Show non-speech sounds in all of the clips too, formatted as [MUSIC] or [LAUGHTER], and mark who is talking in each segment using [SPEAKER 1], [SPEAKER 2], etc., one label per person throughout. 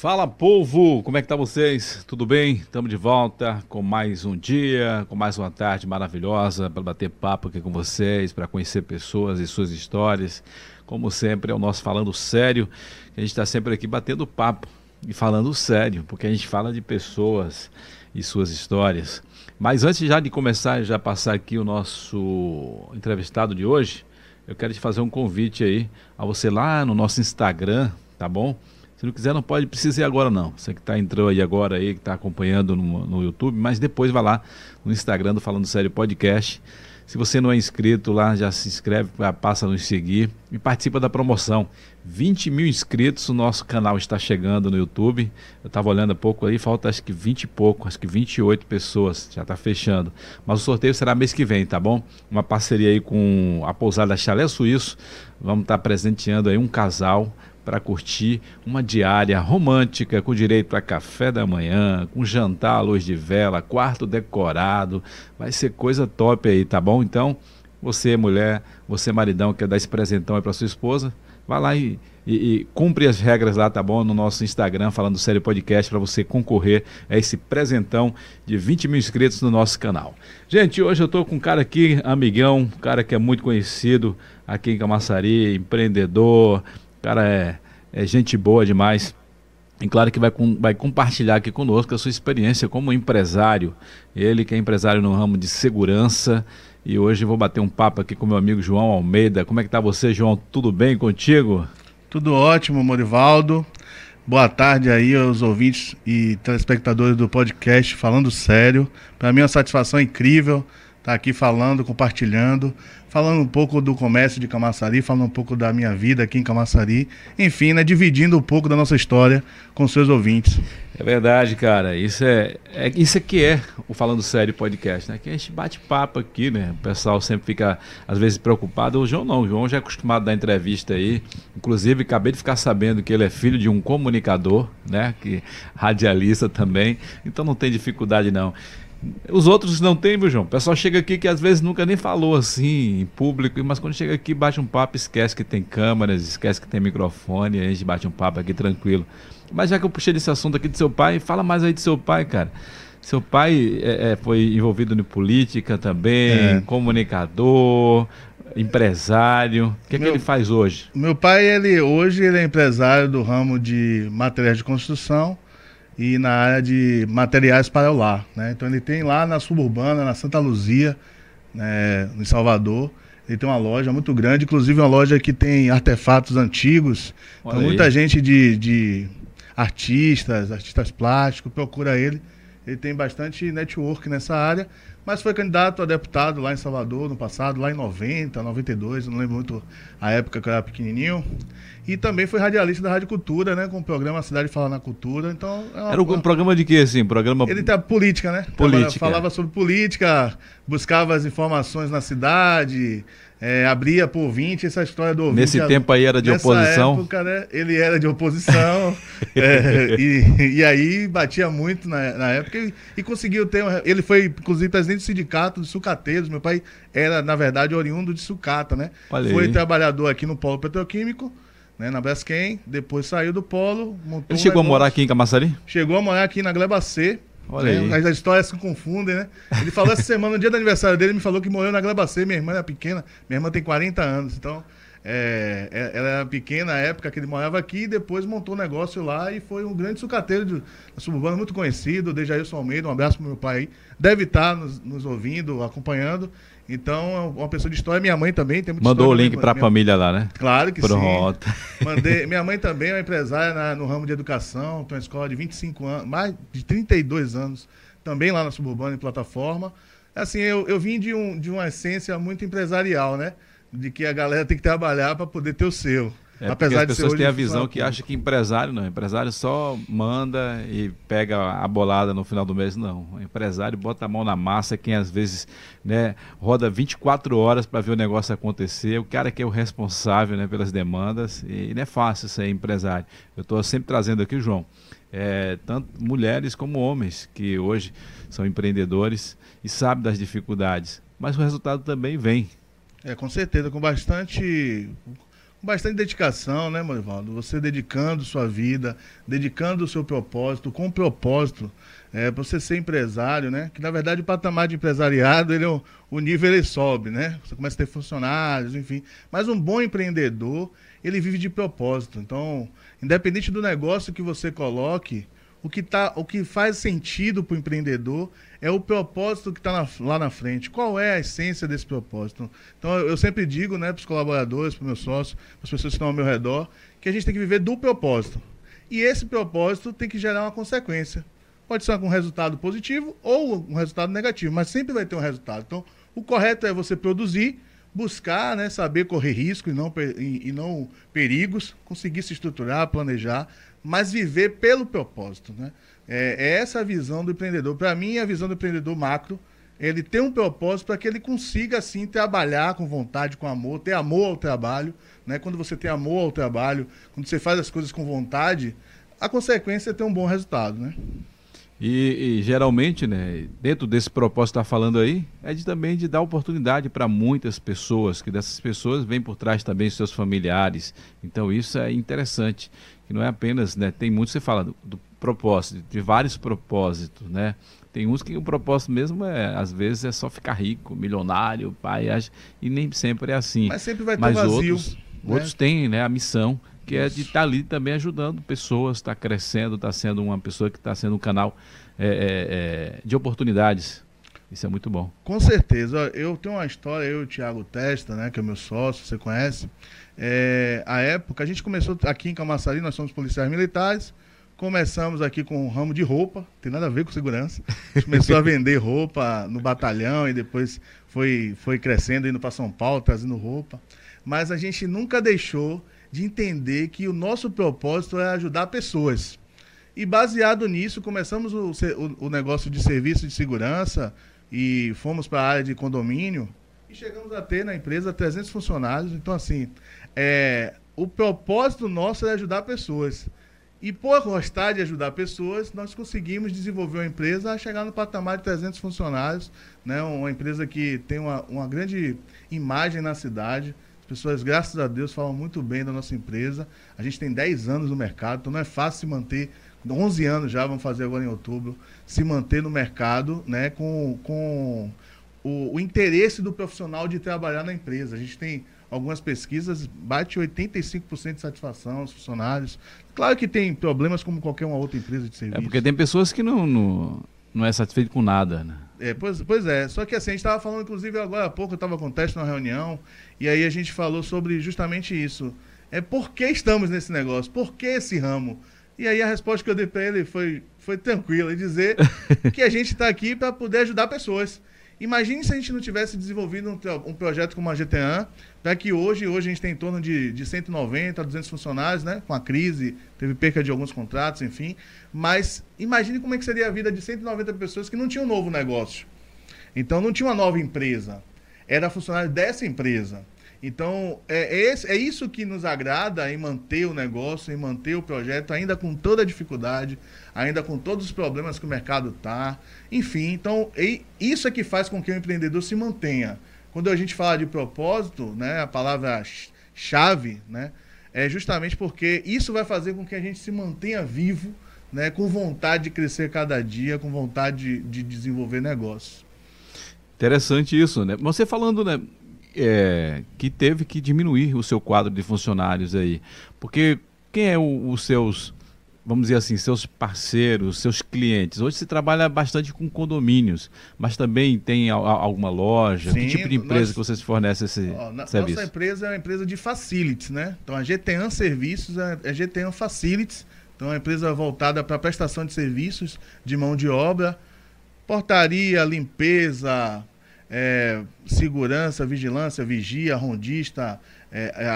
[SPEAKER 1] Fala povo, como é que tá vocês? Tudo bem? Estamos de volta com mais um dia, com mais uma tarde maravilhosa para bater papo aqui com vocês, para conhecer pessoas e suas histórias. Como sempre, é o nosso Falando Sério, que a gente está sempre aqui batendo papo e falando sério, porque a gente fala de pessoas e suas histórias. Mas antes já de começar, já passar aqui o nosso entrevistado de hoje, eu quero te fazer um convite aí a você lá no nosso Instagram, tá bom? Se não quiser, não pode, precisa ir agora não. Você que está entrando aí agora aí, que está acompanhando no, no YouTube, mas depois vai lá no Instagram do Falando Sério Podcast. Se você não é inscrito lá, já se inscreve, passa a nos seguir e participa da promoção. 20 mil inscritos, o nosso canal está chegando no YouTube. Eu estava olhando há pouco aí, falta acho que 20 e pouco, acho que 28 pessoas, já está fechando. Mas o sorteio será mês que vem, tá bom? Uma parceria aí com a pousada Chalé Suíço. Vamos estar tá presenteando aí um casal para curtir uma diária romântica com direito a café da manhã, com jantar à luz de vela, quarto decorado. Vai ser coisa top aí, tá bom? Então, você mulher, você maridão quer dar esse presentão aí para sua esposa, vai lá e, e, e, cumpre as regras lá, tá bom? No nosso Instagram, falando sério podcast, para você concorrer a esse presentão de 20 mil inscritos no nosso canal. Gente, hoje eu estou com um cara aqui, amigão, um cara que é muito conhecido aqui em Camaçari, empreendedor, cara é, é gente boa demais. E claro que vai, vai compartilhar aqui conosco a sua experiência como empresário. Ele que é empresário no ramo de segurança. E hoje vou bater um papo aqui com meu amigo João Almeida. Como é que tá você, João? Tudo bem contigo?
[SPEAKER 2] Tudo ótimo, Morivaldo. Boa tarde aí aos ouvintes e telespectadores do podcast Falando Sério. Para mim é uma satisfação incrível estar aqui falando, compartilhando falando um pouco do comércio de Camaçari, falando um pouco da minha vida aqui em Camaçari, enfim, né, dividindo um pouco da nossa história com seus ouvintes.
[SPEAKER 1] É verdade, cara. Isso é, é isso aqui é o Falando Sério podcast, né? Que a gente bate papo aqui, né? O pessoal sempre fica às vezes preocupado. O João não, o João já é acostumado a dar entrevista aí. Inclusive, acabei de ficar sabendo que ele é filho de um comunicador, né? Que radialista também. Então não tem dificuldade não. Os outros não tem, viu, João? O pessoal chega aqui que às vezes nunca nem falou assim em público, mas quando chega aqui bate um papo, esquece que tem câmeras, esquece que tem microfone, a gente bate um papo aqui tranquilo. Mas já que eu puxei desse assunto aqui de seu pai, fala mais aí de seu pai, cara. Seu pai é, é, foi envolvido em política também, é. comunicador, empresário. O que, é que ele faz hoje?
[SPEAKER 2] Meu pai, ele hoje ele é empresário do ramo de materiais de construção e na área de materiais para o lar. Né? Então ele tem lá na suburbana, na Santa Luzia, né, em Salvador, ele tem uma loja muito grande, inclusive uma loja que tem artefatos antigos. Olha então aí. muita gente de, de artistas, artistas plásticos, procura ele. Ele tem bastante network nessa área mas foi candidato a deputado lá em Salvador no passado, lá em 90, 92, não lembro muito a época que eu era pequenininho. E também foi radialista da Rádio Cultura, né? Com o programa Cidade Fala na Cultura. Então,
[SPEAKER 1] é uma, era um programa de quê, assim? Programa...
[SPEAKER 2] Ele tá política, né?
[SPEAKER 1] Política.
[SPEAKER 2] Falava sobre política, buscava as informações na cidade, é, abria por 20 essa história do ouvinte.
[SPEAKER 1] Nesse tempo aí era de
[SPEAKER 2] Nessa
[SPEAKER 1] oposição?
[SPEAKER 2] época, né, ele era de oposição. [LAUGHS] é, e, e aí batia muito na, na época e, e, conseguiu ter. Ele foi, inclusive, presidente do sindicato de sucateiros. Meu pai era, na verdade, oriundo de sucata, né? Foi trabalhador aqui no Polo Petroquímico. Né, na Braskem, depois saiu do polo,
[SPEAKER 1] Ele chegou um a morar aqui em Camaçari?
[SPEAKER 2] Chegou a morar aqui na Gleba C, Olha né? aí. As histórias se confundem, né? Ele falou essa semana, no dia do aniversário dele, me falou que morreu na Glebacê. Minha irmã era pequena. Minha irmã tem 40 anos. Então, é, é, ela era pequena na época que ele morava aqui. E depois montou um negócio lá e foi um grande sucateiro de, suburbano, muito conhecido. Dejailson Almeida, um abraço pro meu pai aí. Deve estar nos, nos ouvindo, acompanhando. Então, é uma pessoa de história. Minha mãe também tem muita
[SPEAKER 1] Mandou o link para a família lá, né?
[SPEAKER 2] Claro que
[SPEAKER 1] Pronto.
[SPEAKER 2] sim. [LAUGHS] Mandei. Minha mãe também é uma empresária na, no ramo de educação, tem uma escola de 25 anos, mais de 32 anos, também lá na Suburbana, em plataforma. Assim, eu, eu vim de, um, de uma essência muito empresarial, né? De que a galera tem que trabalhar para poder ter o seu.
[SPEAKER 1] É Apesar as pessoas têm a visão que acha que empresário não, empresário só manda e pega a bolada no final do mês, não. O empresário bota a mão na massa, quem às vezes né, roda 24 horas para ver o negócio acontecer, o cara que é o responsável né, pelas demandas, e não é fácil ser empresário. Eu estou sempre trazendo aqui, João, é, tanto mulheres como homens que hoje são empreendedores e sabem das dificuldades, mas o resultado também vem.
[SPEAKER 2] É, com certeza, com bastante bastante dedicação, né, Morivaldo? Você dedicando sua vida, dedicando o seu propósito, com propósito, é, para você ser empresário, né? Que na verdade o patamar de empresariado, ele, é o nível ele sobe, né? Você começa a ter funcionários, enfim. Mas um bom empreendedor, ele vive de propósito. Então, independente do negócio que você coloque, o que, tá, o que faz sentido para o empreendedor é o propósito que está lá na frente. Qual é a essência desse propósito? Então, eu sempre digo né, para os colaboradores, para os meus sócios, para as pessoas que estão ao meu redor, que a gente tem que viver do propósito. E esse propósito tem que gerar uma consequência. Pode ser um resultado positivo ou um resultado negativo, mas sempre vai ter um resultado. Então, o correto é você produzir, buscar, né, saber correr risco e não, e, e não perigos, conseguir se estruturar, planejar, mas viver pelo propósito. Né? É, é essa a visão do empreendedor. Para mim, a visão do empreendedor macro, ele tem um propósito para que ele consiga, assim, trabalhar com vontade, com amor, ter amor ao trabalho. Né? Quando você tem amor ao trabalho, quando você faz as coisas com vontade, a consequência é ter um bom resultado. Né?
[SPEAKER 1] E, e, geralmente, né, dentro desse propósito que está falando aí, é de, também de dar oportunidade para muitas pessoas, que dessas pessoas vêm por trás também seus familiares. Então isso é interessante, que não é apenas, né, tem muito você fala do, do propósito, de vários propósitos, né? Tem uns que o propósito mesmo é, às vezes, é só ficar rico, milionário, pai, e nem sempre é assim.
[SPEAKER 2] Mas sempre vai ter Mas vazio.
[SPEAKER 1] Outros, né? outros têm né, a missão que é de estar tá ali também ajudando pessoas, está crescendo, está sendo uma pessoa que está sendo um canal é, é, é, de oportunidades. Isso é muito bom.
[SPEAKER 2] Com certeza. Eu tenho uma história, eu e o Thiago Testa, né, que é meu sócio, você conhece. É, a época, a gente começou aqui em Camaçari, nós somos policiais militares. Começamos aqui com um ramo de roupa, tem nada a ver com segurança. A gente começou a vender [LAUGHS] roupa no batalhão e depois foi, foi crescendo, indo para São Paulo, trazendo roupa. Mas a gente nunca deixou de entender que o nosso propósito é ajudar pessoas. E baseado nisso, começamos o, o, o negócio de serviço de segurança e fomos para a área de condomínio e chegamos a ter na empresa 300 funcionários. Então, assim, é, o propósito nosso é ajudar pessoas. E por gostar de ajudar pessoas, nós conseguimos desenvolver uma empresa a chegar no patamar de 300 funcionários, né? uma empresa que tem uma, uma grande imagem na cidade pessoas, graças a Deus, falam muito bem da nossa empresa. A gente tem 10 anos no mercado, então não é fácil se manter, 11 anos já, vamos fazer agora em outubro, se manter no mercado né, com, com o, o interesse do profissional de trabalhar na empresa. A gente tem algumas pesquisas, bate 85% de satisfação aos funcionários. Claro que tem problemas como qualquer uma outra empresa de serviço.
[SPEAKER 1] É porque tem pessoas que não, não, não é satisfeito com nada, né?
[SPEAKER 2] É, pois, pois é, só que assim, a gente estava falando, inclusive agora há pouco, eu estava com o teste numa reunião, e aí a gente falou sobre justamente isso. É por que estamos nesse negócio? Por que esse ramo? E aí a resposta que eu dei para ele foi, foi tranquila, dizer [LAUGHS] que a gente está aqui para poder ajudar pessoas. Imagine se a gente não tivesse desenvolvido um, um projeto como a GTA, para que hoje, hoje a gente tem em torno de, de 190 a 200 funcionários, né? Com a crise, teve perca de alguns contratos, enfim. Mas imagine como é que seria a vida de 190 pessoas que não tinham um novo negócio. Então não tinha uma nova empresa. Era funcionário dessa empresa. Então, é, é, é isso que nos agrada em manter o negócio, em manter o projeto, ainda com toda a dificuldade, ainda com todos os problemas que o mercado está. Enfim, então, isso é que faz com que o empreendedor se mantenha. Quando a gente fala de propósito, né, a palavra chave, né, é justamente porque isso vai fazer com que a gente se mantenha vivo, né, com vontade de crescer cada dia, com vontade de, de desenvolver negócios.
[SPEAKER 1] Interessante isso, né? Você falando, né, é, que teve que diminuir o seu quadro de funcionários aí. Porque quem é os seus, vamos dizer assim, seus parceiros, seus clientes? Hoje se trabalha bastante com condomínios, mas também tem a, a, alguma loja? Sim, que tipo de empresa nós, que vocês fornecem esse ó, na, serviço?
[SPEAKER 2] Nossa empresa é uma empresa de facilities, né? Então a GTAN Serviços é, é GTAN Facilities, então é uma empresa voltada para prestação de serviços de mão de obra, portaria, limpeza, é, segurança, vigilância, vigia, rondista, é, é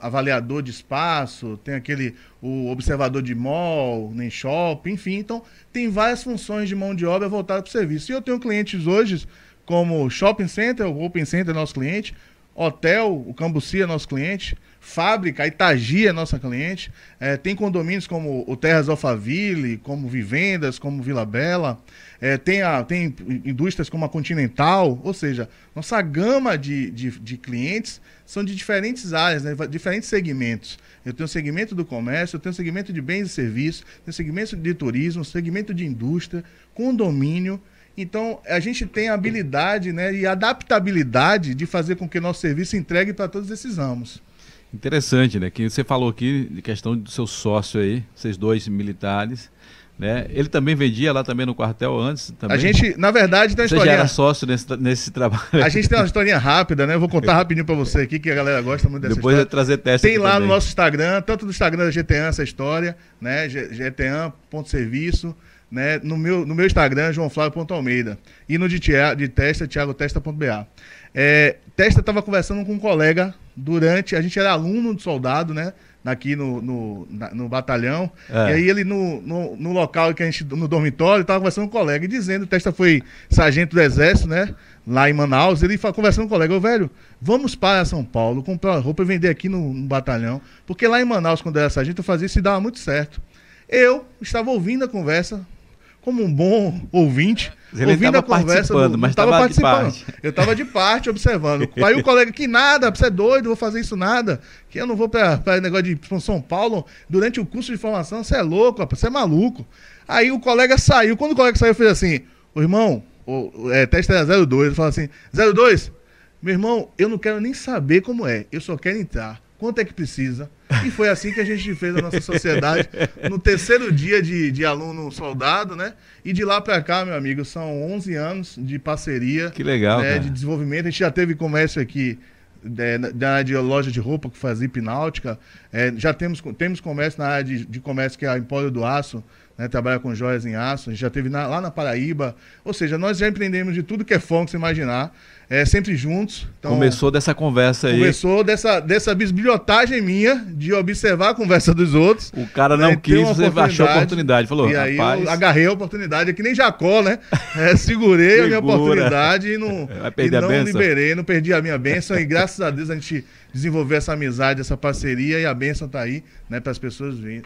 [SPEAKER 2] avaliador de espaço, tem aquele o observador de mall, nem shopping, enfim. Então, tem várias funções de mão de obra voltada para o serviço. E eu tenho clientes hoje como Shopping Center, o Open Center é nosso cliente, Hotel, o Cambuci é nosso cliente, Fábrica, Itagi é nossa cliente. É, tem condomínios como o Terras Alphaville, como Vivendas, como Vila Bela. É, tem, a, tem indústrias como a Continental. Ou seja, nossa gama de, de, de clientes são de diferentes áreas, né, diferentes segmentos. Eu tenho segmento do comércio, eu tenho segmento de bens e serviços, tenho segmento de turismo, segmento de indústria, condomínio. Então, a gente tem a habilidade né, e adaptabilidade de fazer com que nosso serviço entregue para todos esses ramos.
[SPEAKER 1] Interessante, né? Que você falou aqui de questão do seu sócio aí, vocês dois militares. Né? Ele também vendia lá também no quartel antes. Também.
[SPEAKER 2] A gente, na verdade, tem uma
[SPEAKER 1] você
[SPEAKER 2] historinha.
[SPEAKER 1] já era sócio nesse, nesse trabalho.
[SPEAKER 2] A gente tem uma historinha rápida, né? Eu vou contar [LAUGHS] rapidinho para você aqui, que a galera gosta muito dessa
[SPEAKER 1] Depois
[SPEAKER 2] história.
[SPEAKER 1] Depois trazer teste.
[SPEAKER 2] Tem lá
[SPEAKER 1] também.
[SPEAKER 2] no nosso Instagram, tanto no Instagram da GTAN essa história, né? GTAN.serviço. Né? No, meu, no meu Instagram, joãoflávio.almeida. E no de, de testa, thiagotesta.ba. É, testa estava conversando com um colega durante. A gente era aluno de soldado, né? Aqui no, no, na, no batalhão. É. E aí ele no, no, no, local que a gente, no dormitório, estava conversando com um colega e dizendo, o Testa foi sargento do exército, né? Lá em Manaus, ele conversando com o colega, ô velho, vamos para São Paulo, comprar roupa e vender aqui no, no batalhão. Porque lá em Manaus, quando eu era sargento, eu fazia isso e dava muito certo. Eu estava ouvindo a conversa, como um bom ouvinte,
[SPEAKER 1] Ele
[SPEAKER 2] ouvindo a conversa,
[SPEAKER 1] do, mas estava participando.
[SPEAKER 2] Eu estava de parte observando. [LAUGHS] Aí o colega, que nada, você é doido, vou fazer isso nada, que eu não vou para negócio de São Paulo durante o curso de formação, você é louco, você é maluco. Aí o colega saiu, quando o colega saiu, fez assim, o irmão, o, é, teste era 02, ele falou assim, 02, meu irmão, eu não quero nem saber como é, eu só quero entrar. Quanto é que precisa? E foi assim que a gente fez a nossa sociedade no terceiro dia de, de aluno soldado, né? E de lá para cá, meu amigo, são 11 anos de parceria.
[SPEAKER 1] Que legal,
[SPEAKER 2] né, De desenvolvimento. A gente já teve comércio aqui é, na área de loja de roupa que faz hipnáutica. É, já temos, temos comércio na área de, de comércio que é a Empório do Aço, né, trabalha com joias em aço. A gente já teve na, lá na Paraíba. Ou seja, nós já empreendemos de tudo que é fome que você imaginar é, sempre juntos.
[SPEAKER 1] Então, começou dessa conversa aí.
[SPEAKER 2] Começou dessa, dessa bisbilhotagem minha de observar a conversa dos outros.
[SPEAKER 1] O cara não né, quis, você achou a oportunidade. Falou,
[SPEAKER 2] e aí rapaz... eu agarrei a oportunidade, é que nem Jacó, né? [LAUGHS] É, segurei a minha oportunidade e não, [LAUGHS] e não liberei, não perdi a minha bênção. e graças a Deus a gente desenvolver essa amizade, essa parceria e a bênção está aí, né, para as pessoas ver,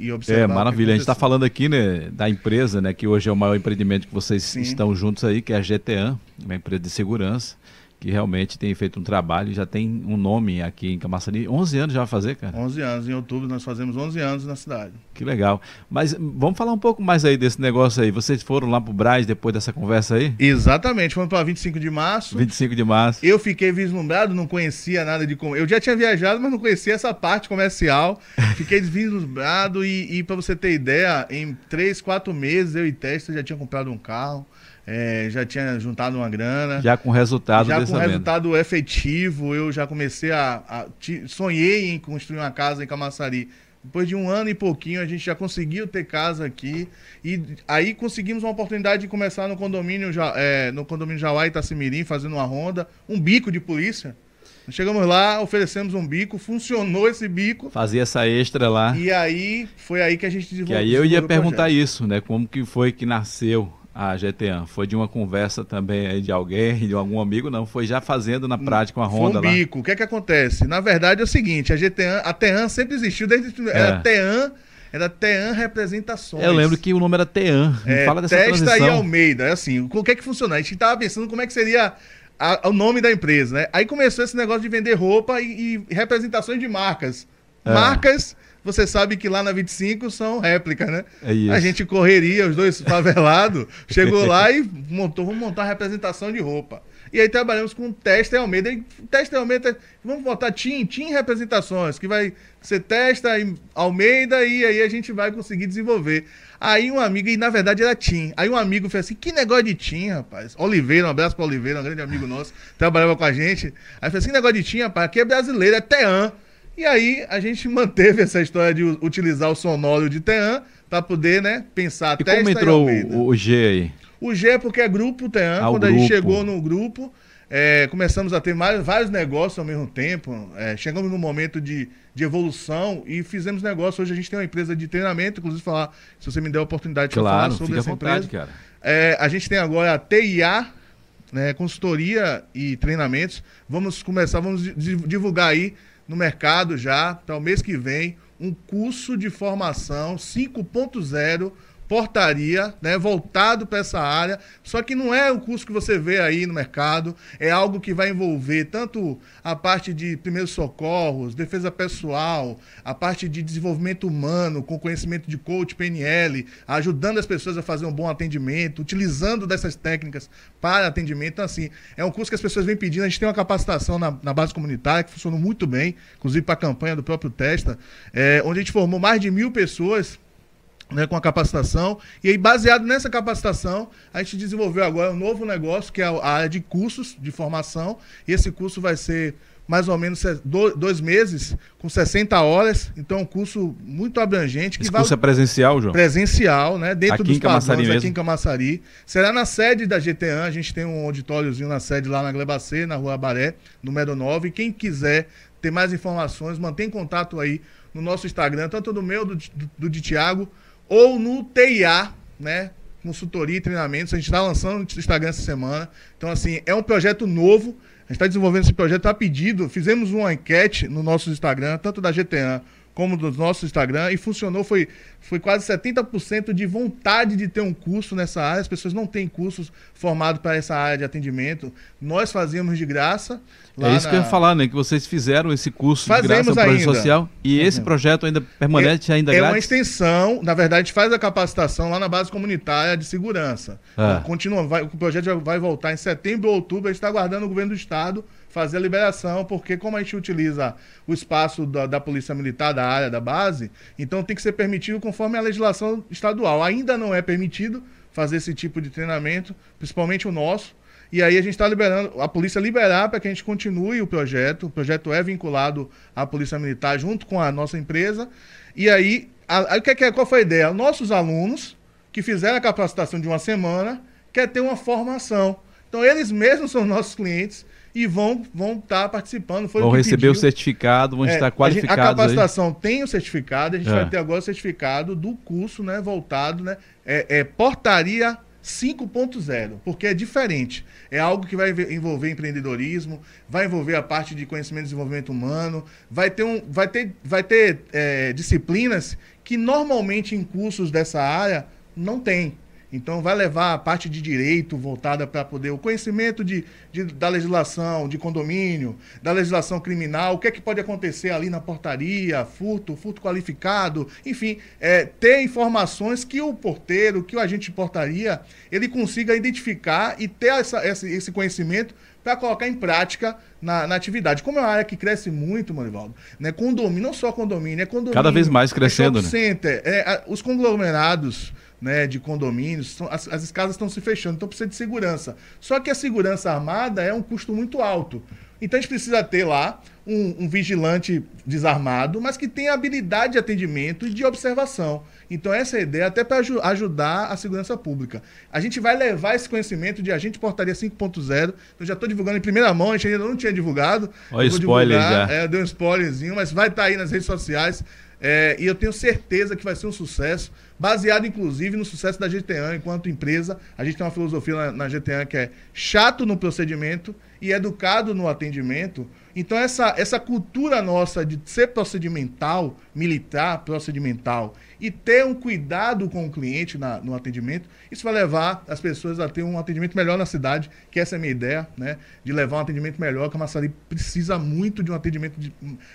[SPEAKER 2] e observar.
[SPEAKER 1] É, maravilha. A gente está falando aqui, né, da empresa, né, que hoje é o maior empreendimento que vocês Sim. estão juntos aí, que é a GTAN, uma empresa de segurança que realmente tem feito um trabalho, já tem um nome aqui em Camaçari. 11 anos já vai fazer, cara?
[SPEAKER 2] 11 anos, em outubro nós fazemos 11 anos na cidade.
[SPEAKER 1] Que legal. Mas vamos falar um pouco mais aí desse negócio aí. Vocês foram lá pro Braz depois dessa conversa aí?
[SPEAKER 2] Exatamente, fomos para 25 de março.
[SPEAKER 1] 25 de março.
[SPEAKER 2] Eu fiquei vislumbrado, não conhecia nada de como. Eu já tinha viajado, mas não conhecia essa parte comercial. [LAUGHS] Fiquei vislumbrado e, e para você ter ideia, em 3, 4 meses eu e Testa já tinha comprado um carro é, já tinha juntado uma grana.
[SPEAKER 1] Já com resultado
[SPEAKER 2] Já com resultado efetivo, eu já comecei a, a, Sonhei em construir uma casa em Camaçari. Depois de um ano e pouquinho, a gente já conseguiu ter casa aqui. E aí conseguimos uma oportunidade de começar no condomínio, é, no condomínio Jauá Itacimirim, fazendo uma ronda, um bico de polícia. Chegamos lá, oferecemos um bico, funcionou esse bico.
[SPEAKER 1] Fazia essa extra lá.
[SPEAKER 2] E aí, foi aí que a gente desenvolveu.
[SPEAKER 1] Que aí eu ia perguntar projeto. isso, né? Como que foi que nasceu a GTAN? Foi de uma conversa também de alguém, de algum amigo? Não, foi já fazendo na prática uma ronda
[SPEAKER 2] foi um bico.
[SPEAKER 1] Lá.
[SPEAKER 2] O que é que acontece? Na verdade é o seguinte, a GTAN, a TEAN sempre existiu desde é. era TEAN, era TEAN Representações.
[SPEAKER 1] Eu lembro que o nome era TEAN.
[SPEAKER 2] É,
[SPEAKER 1] Fala dessa
[SPEAKER 2] Testa
[SPEAKER 1] transição.
[SPEAKER 2] e Almeida, é assim, o que é que funciona? A gente estava pensando como é que seria a, o nome da empresa, né? Aí começou esse negócio de vender roupa e, e representações de marcas. É. Marcas você sabe que lá na 25 são réplicas, né?
[SPEAKER 1] É isso.
[SPEAKER 2] A gente correria, os dois favelados, [LAUGHS] chegou lá e montou, vamos montar uma representação de roupa. E aí trabalhamos com Testa e Almeida. E Testa e Almeida, vamos botar Tim, Tim Representações, que vai ser Testa e Almeida e aí a gente vai conseguir desenvolver. Aí um amigo, e na verdade era Tim. Aí um amigo fez assim: que negócio de Tim, rapaz? Oliveira, um abraço para Oliveira, um grande amigo nosso, trabalhava com a gente. Aí fez assim: que negócio de Tim, rapaz? Aqui é brasileiro, é Tean. E aí a gente [LAUGHS] manteve essa história de utilizar o sonoro de Tean para poder, né, pensar
[SPEAKER 1] e como entrou o, o G aí?
[SPEAKER 2] O G é porque é grupo Tean. Ah, Quando grupo. a gente chegou no grupo, é, começamos a ter mais, vários negócios ao mesmo tempo. É, chegamos num momento de, de evolução e fizemos negócio. Hoje a gente tem uma empresa de treinamento, inclusive falar, se você me der a oportunidade de
[SPEAKER 1] claro,
[SPEAKER 2] falar sobre essa
[SPEAKER 1] vontade,
[SPEAKER 2] empresa. É, a gente tem agora a TIA, né, consultoria e treinamentos. Vamos começar, vamos divulgar aí no mercado já, para o mês que vem, um curso de formação 5.0 portaria, né, voltado para essa área. Só que não é o curso que você vê aí no mercado, é algo que vai envolver tanto a parte de primeiros socorros, defesa pessoal, a parte de desenvolvimento humano, com conhecimento de coach, PNL, ajudando as pessoas a fazer um bom atendimento, utilizando dessas técnicas para atendimento. Então, assim, é um curso que as pessoas vêm pedindo. A gente tem uma capacitação na, na base comunitária que funcionou muito bem, inclusive para a campanha do próprio Testa, é, onde a gente formou mais de mil pessoas né, com a capacitação. E aí, baseado nessa capacitação, a gente desenvolveu agora um novo negócio, que é a área de cursos de formação. E esse curso vai ser mais ou menos dois meses, com 60 horas. Então, é um curso muito abrangente.
[SPEAKER 1] Que Esse curso vai... é presencial, João?
[SPEAKER 2] Presencial, né? Dentro
[SPEAKER 1] aqui
[SPEAKER 2] dos padrões,
[SPEAKER 1] mesmo.
[SPEAKER 2] aqui em Camaçari. Será na sede da GTAN. A gente tem um auditóriozinho na sede lá na Glebacê, na Rua Abaré, número 9. E quem quiser ter mais informações, mantém contato aí no nosso Instagram, tanto do meu, do, do, do de Tiago, ou no TIA, né? Consultoria e treinamentos. A gente está lançando no Instagram essa semana. Então, assim, é um projeto novo. A gente está desenvolvendo esse projeto a pedido. Fizemos uma enquete no nosso Instagram, tanto da GTAN como do nosso Instagram, e funcionou, foi, foi quase 70% de vontade de ter um curso nessa área. As pessoas não têm cursos formados para essa área de atendimento. Nós fazíamos de graça.
[SPEAKER 1] é isso na... que eu ia falar, né? Que vocês fizeram esse curso Fazemos de graça projeto social e esse projeto ainda permanece
[SPEAKER 2] é,
[SPEAKER 1] ainda
[SPEAKER 2] é
[SPEAKER 1] grátis?
[SPEAKER 2] É uma extensão, na verdade, a gente faz a capacitação lá na base comunitária de segurança. É. Continua, vai, o projeto vai voltar em setembro ou outubro, a gente está aguardando o governo do estado fazer a liberação, porque como a gente utiliza o espaço da, da, Polícia Militar, da área da base, então tem que ser permitido conforme a legislação estadual. Ainda não é permitido fazer esse tipo de treinamento, principalmente o nosso. E aí a gente está liberando, a polícia liberar para que a gente continue o projeto. O projeto é vinculado à Polícia Militar junto com a nossa empresa. E aí, a, a, é, qual foi a ideia? Nossos alunos que fizeram a capacitação de uma semana quer ter uma formação. Então eles mesmos são nossos clientes e vão vão estar tá participando.
[SPEAKER 1] Foi vão o receber pediu. o certificado, vão é, estar qualificados.
[SPEAKER 2] A, gente, a capacitação aí. tem o certificado, a gente é. vai ter agora o certificado do curso, né, voltado, né, é, é portaria 5.0, porque é diferente. É algo que vai envolver empreendedorismo, vai envolver a parte de conhecimento e desenvolvimento humano, vai ter, um, vai ter, vai ter é, disciplinas que normalmente em cursos dessa área não tem. Então, vai levar a parte de direito voltada para poder o conhecimento de, de, da legislação de condomínio, da legislação criminal, o que é que pode acontecer ali na portaria, furto, furto qualificado, enfim, é, ter informações que o porteiro, que o agente de portaria, ele consiga identificar e ter essa, esse, esse conhecimento para colocar em prática na, na, atividade. Como é uma área que cresce muito, Manivaldo, né? condomínio, não só condomínio, é condomínio.
[SPEAKER 1] Cada vez mais crescendo,
[SPEAKER 2] é né? Center, é, os conglomerados né, de condomínios, as, as casas estão se fechando, então precisa de segurança. Só que a segurança armada é um custo muito alto. Então a gente precisa ter lá um, um, vigilante desarmado, mas que tenha habilidade de atendimento e de observação. Então essa é a ideia até para aj ajudar a segurança pública. A gente vai levar esse conhecimento de agente portaria 5.0. Eu já estou divulgando em primeira mão, a gente ainda não tinha divulgado.
[SPEAKER 1] Olha spoiler
[SPEAKER 2] divulgar,
[SPEAKER 1] já.
[SPEAKER 2] É, deu um spoilerzinho, mas vai estar tá aí nas redes sociais. É, e eu tenho certeza que vai ser um sucesso baseado inclusive no sucesso da GTAN enquanto empresa. A gente tem uma filosofia na, na que é chato no procedimento e educado no atendimento. Então, essa, essa cultura nossa de ser procedimental, militar, procedimental, e ter um cuidado com o cliente na, no atendimento, isso vai levar as pessoas a ter um atendimento melhor na cidade, que essa é a minha ideia, né? De levar um atendimento melhor, que a Massari precisa muito de um atendimento de,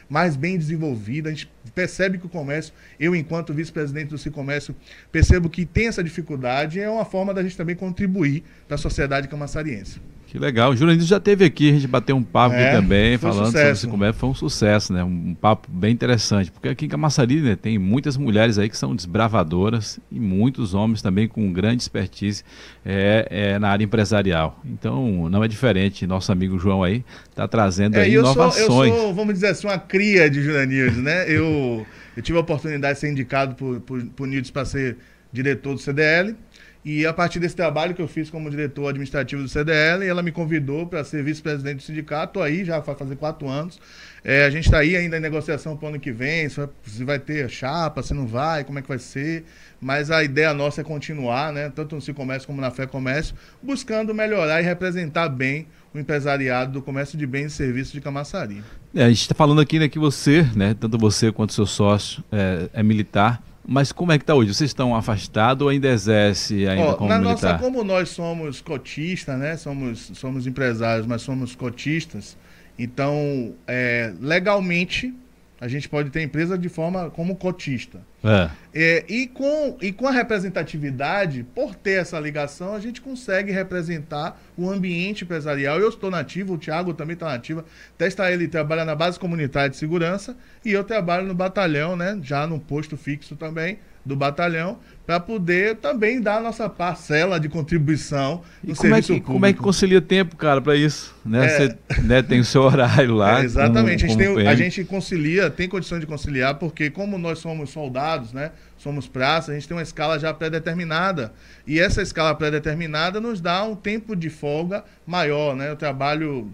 [SPEAKER 2] mais bem desenvolvido. A gente percebe que o comércio, eu, enquanto vice-presidente do Cicomércio, percebo que tem essa dificuldade e é uma forma da gente também contribuir para a sociedade camassariense.
[SPEAKER 1] Que legal. O Jurandir já teve aqui, a gente bateu um papo é, aqui também, falando um sobre comércio. Foi um sucesso, né? Um papo bem interessante. Porque aqui em Camaçari né, tem muitas mulheres aí que são desbravadoras e muitos homens também com grande expertise é, é, na área empresarial. Então, não é diferente. Nosso amigo João aí está trazendo é, aí eu inovações.
[SPEAKER 2] Sou, eu sou, vamos dizer assim, uma cria de Jurandir, né? Eu, eu tive a oportunidade de ser indicado por, por, por Nildes para ser diretor do CDL. E a partir desse trabalho que eu fiz como diretor administrativo do CDL, ela me convidou para ser vice-presidente do sindicato. Aí já vai fazer quatro anos. É, a gente está aí ainda em negociação para o ano que vem, se vai, se vai, ter chapa, se não vai, como é que vai ser. Mas a ideia nossa é continuar, né, tanto no Comércio como na Fé Comércio, buscando melhorar e representar bem o empresariado do comércio de bens e serviços de Camaçari.
[SPEAKER 1] É, a gente está falando aqui né, que você, né, tanto você quanto seu sócio, é, é militar mas como é que está hoje? Vocês estão afastados ou ainda exerce ainda oh, como
[SPEAKER 2] na
[SPEAKER 1] militar?
[SPEAKER 2] Nossa, como nós somos cotistas, né? Somos, somos empresários, mas somos cotistas. Então, é, legalmente, a gente pode ter empresa de forma como cotista. É. É, e, com, e com a representatividade, por ter essa ligação, a gente consegue representar o ambiente empresarial. Eu estou nativo, o Thiago também está nativo. Testa ele trabalha na base comunitária de segurança e eu trabalho no batalhão, né? Já no posto fixo também do batalhão, para poder também dar a nossa parcela de contribuição
[SPEAKER 1] no e como serviço é que, público. Como é que concilia tempo, cara, para isso? Né? É... Você né, tem o seu horário lá.
[SPEAKER 2] É, exatamente, como, a, gente tem, a gente concilia, tem condição de conciliar, porque como nós somos soldados, né? Somos praça, a gente tem uma escala já pré-determinada. E essa escala pré-determinada nos dá um tempo de folga maior, né? Eu trabalho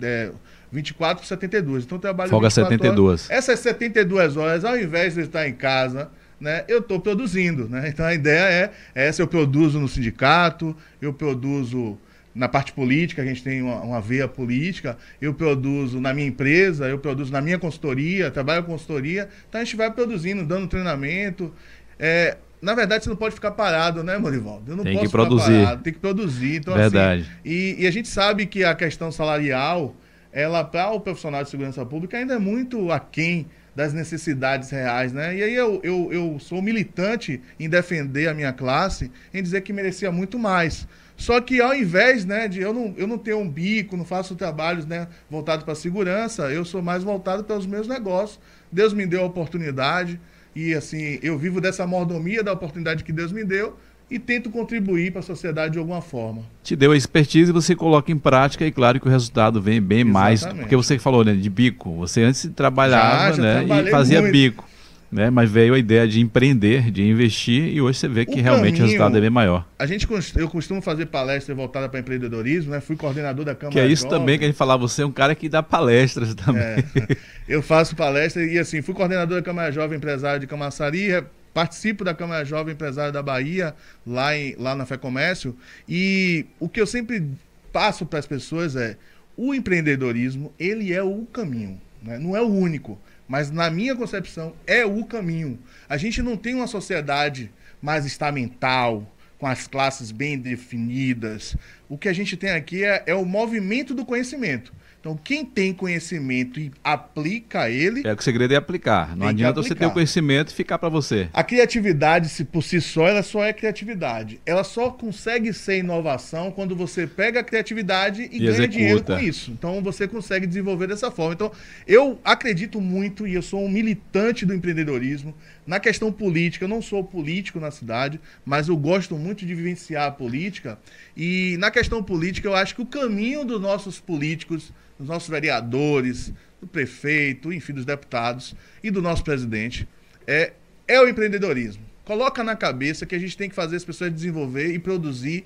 [SPEAKER 2] é, 24 por 72. Então eu trabalho
[SPEAKER 1] Folga 72.
[SPEAKER 2] Horas. Essas 72 horas, ao invés de estar em casa né, eu estou produzindo. Né? Então a ideia é essa: eu produzo no sindicato, eu produzo na parte política, a gente tem uma, uma, veia política, eu produzo na minha empresa, eu produzo na minha consultoria, trabalho com consultoria, então a gente vai produzindo, dando treinamento. É, na verdade, você não pode ficar parado, né, Morivaldo? Eu não
[SPEAKER 1] tem
[SPEAKER 2] posso
[SPEAKER 1] que produzir.
[SPEAKER 2] Parado, tem que produzir. Então,
[SPEAKER 1] assim, verdade.
[SPEAKER 2] Assim, e, e a gente sabe que a questão salarial, ela, para o profissional de segurança pública, ainda é muito aquém das necessidades reais, né? E aí eu, eu, eu sou militante em defender a minha classe, em dizer que merecia muito mais. Só que ao invés, né, de eu não, eu não ter um bico, não faço trabalhos, né, voltado para segurança, eu sou mais voltado para os meus negócios. Deus me deu a oportunidade e assim, eu vivo dessa mordomia da oportunidade que Deus me deu e tento contribuir para a sociedade de alguma forma.
[SPEAKER 1] Te deu a expertise e você coloca em prática e claro que o resultado vem bem Exatamente. mais, porque você falou né, de bico, você antes trabalhava já, já né, e fazia muito. bico, né, mas veio a ideia de empreender, de investir e hoje você vê que o realmente caminho, o resultado é bem maior.
[SPEAKER 2] A gente, eu costumo fazer palestra voltada para empreendedorismo, né, fui coordenador da Câmara
[SPEAKER 1] Que é isso Jovem. também que a gente falava, você é um cara que dá palestras também. É, [LAUGHS]
[SPEAKER 2] eu faço palestra e assim, fui coordenador da Câmara Jovem Empresário de Camaçari, participo da Câmara Jovem Empresário da Bahia, lá, em, lá na Fé Comércio, e o que eu sempre passo para as pessoas é, o empreendedorismo, ele é o caminho, né? não é o único, mas na minha concepção é o caminho. A gente não tem uma sociedade mais estamental, com as classes bem definidas. O que a gente tem aqui é, é o movimento do conhecimento. Então, quem tem conhecimento e aplica ele.
[SPEAKER 1] É que o segredo é aplicar. Não adianta você ter o conhecimento e ficar para você.
[SPEAKER 2] A criatividade, se por si só, ela só é criatividade. Ela só consegue ser inovação quando você pega a criatividade e, e ganha executa. dinheiro com isso. Então, você consegue desenvolver dessa forma. Então, eu acredito muito e eu sou um militante do empreendedorismo. Na questão política, eu não sou político na cidade, mas eu gosto muito de vivenciar a política. E na questão política, eu acho que o caminho dos nossos políticos dos nossos vereadores, do prefeito, enfim, dos deputados e do nosso presidente, é, é o empreendedorismo. Coloca na cabeça que a gente tem que fazer as pessoas desenvolver e produzir,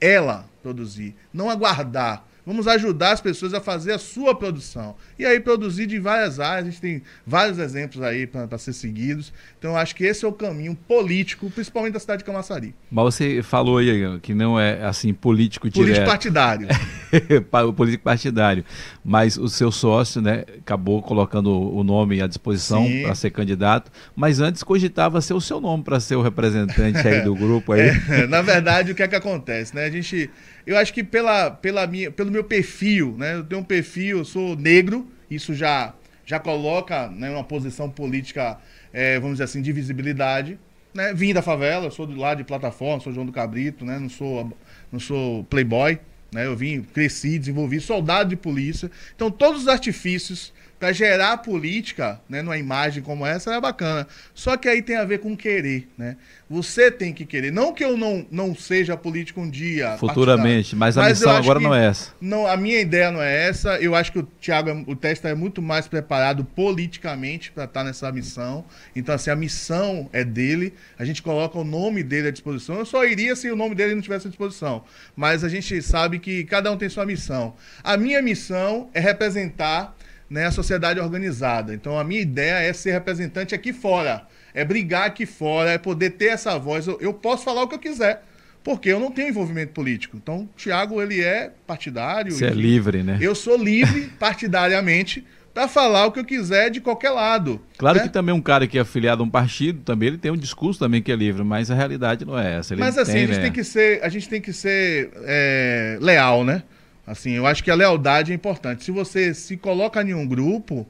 [SPEAKER 2] ela produzir, não aguardar Vamos ajudar as pessoas a fazer a sua produção. E aí produzir de várias áreas, a gente tem vários exemplos aí para ser seguidos. Então eu acho que esse é o caminho político, principalmente da cidade de Camaçari.
[SPEAKER 1] Mas você falou aí que não é assim político direto.
[SPEAKER 2] Político partidário. [LAUGHS]
[SPEAKER 1] político partidário. Mas o seu sócio, né, acabou colocando o nome à disposição para ser candidato, mas antes cogitava ser o seu nome para ser o representante aí do grupo aí. [LAUGHS]
[SPEAKER 2] É, na verdade, o que é que acontece, né? A gente eu acho que pela, pela minha, pelo meu perfil, né? Eu tenho um perfil, eu sou negro, isso já, já coloca né, uma posição política, é, vamos dizer assim, de visibilidade. Né? Vim da favela, sou do lado de plataforma, sou João do Cabrito, né? Não sou, não sou playboy, né? Eu vim, cresci, desenvolvi, soldado de polícia. Então, todos os artifícios para gerar política, né, numa imagem como essa, é bacana. Só que aí tem a ver com querer, né? Você tem que querer. Não que eu não, não seja político um dia.
[SPEAKER 1] Futuramente, mas a mas missão agora não é essa.
[SPEAKER 2] Não, a minha ideia não é essa. Eu acho que o Thiago, o Testa é muito mais preparado politicamente para estar tá nessa missão. Então, assim, a missão é dele. A gente coloca o nome dele à disposição. Eu só iria se o nome dele não tivesse à disposição. Mas a gente sabe que cada um tem sua missão. A minha missão é representar né, a sociedade organizada. Então, a minha ideia é ser representante aqui fora é brigar aqui fora, é poder ter essa voz. Eu, eu posso falar o que eu quiser, porque eu não tenho envolvimento político. Então, o Thiago, ele é partidário.
[SPEAKER 1] Você é livre, né?
[SPEAKER 2] Eu sou livre [LAUGHS] partidariamente para falar o que eu quiser de qualquer lado.
[SPEAKER 1] Claro
[SPEAKER 2] né?
[SPEAKER 1] que também um cara que é afiliado a um partido, também ele tem um discurso também que é livre, mas a realidade não é essa. Ele
[SPEAKER 2] mas assim,
[SPEAKER 1] tem,
[SPEAKER 2] a gente
[SPEAKER 1] né?
[SPEAKER 2] tem que ser, a gente tem que ser é, leal, né? Assim, eu acho que a lealdade é importante. Se você se coloca em um grupo,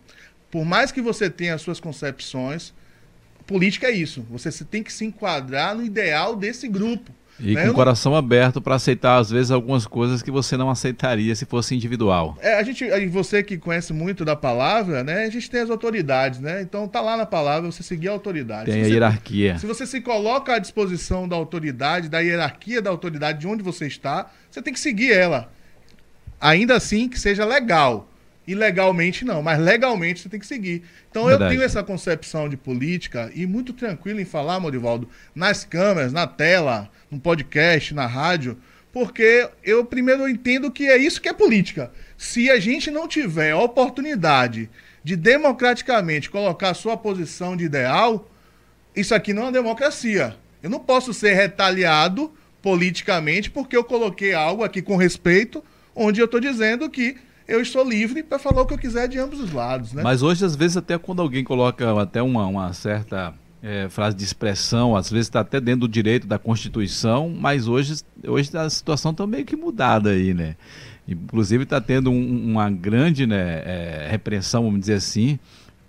[SPEAKER 2] por mais que você tenha as suas concepções, política é isso. Você tem que se enquadrar no ideal desse grupo.
[SPEAKER 1] E né? com o coração não... aberto para aceitar, às vezes, algumas coisas que você não aceitaria se fosse individual.
[SPEAKER 2] É, a gente, você que conhece muito da palavra, né? A gente tem as autoridades, né? Então tá lá na palavra você seguir a autoridade.
[SPEAKER 1] Tem a hierarquia.
[SPEAKER 2] Se você se coloca à disposição da autoridade, da hierarquia da autoridade de onde você está, você tem que seguir ela. Ainda assim que seja legal. Ilegalmente não, mas legalmente você tem que seguir. Então Verdade. eu tenho essa concepção de política e muito tranquilo em falar, Morivaldo, nas câmeras, na tela, no podcast, na rádio, porque eu primeiro entendo que é isso que é política. Se a gente não tiver a oportunidade de democraticamente colocar a sua posição de ideal, isso aqui não é democracia. Eu não posso ser retaliado politicamente porque eu coloquei algo aqui com respeito, onde eu estou dizendo que eu estou livre para falar o que eu quiser de ambos os lados. Né?
[SPEAKER 1] Mas hoje, às vezes, até quando alguém coloca até uma, uma certa é, frase de expressão, às vezes está até dentro do direito da Constituição, mas hoje, hoje a situação está meio que mudada aí, né? Inclusive está tendo um, uma grande né, é, repressão, vamos dizer assim,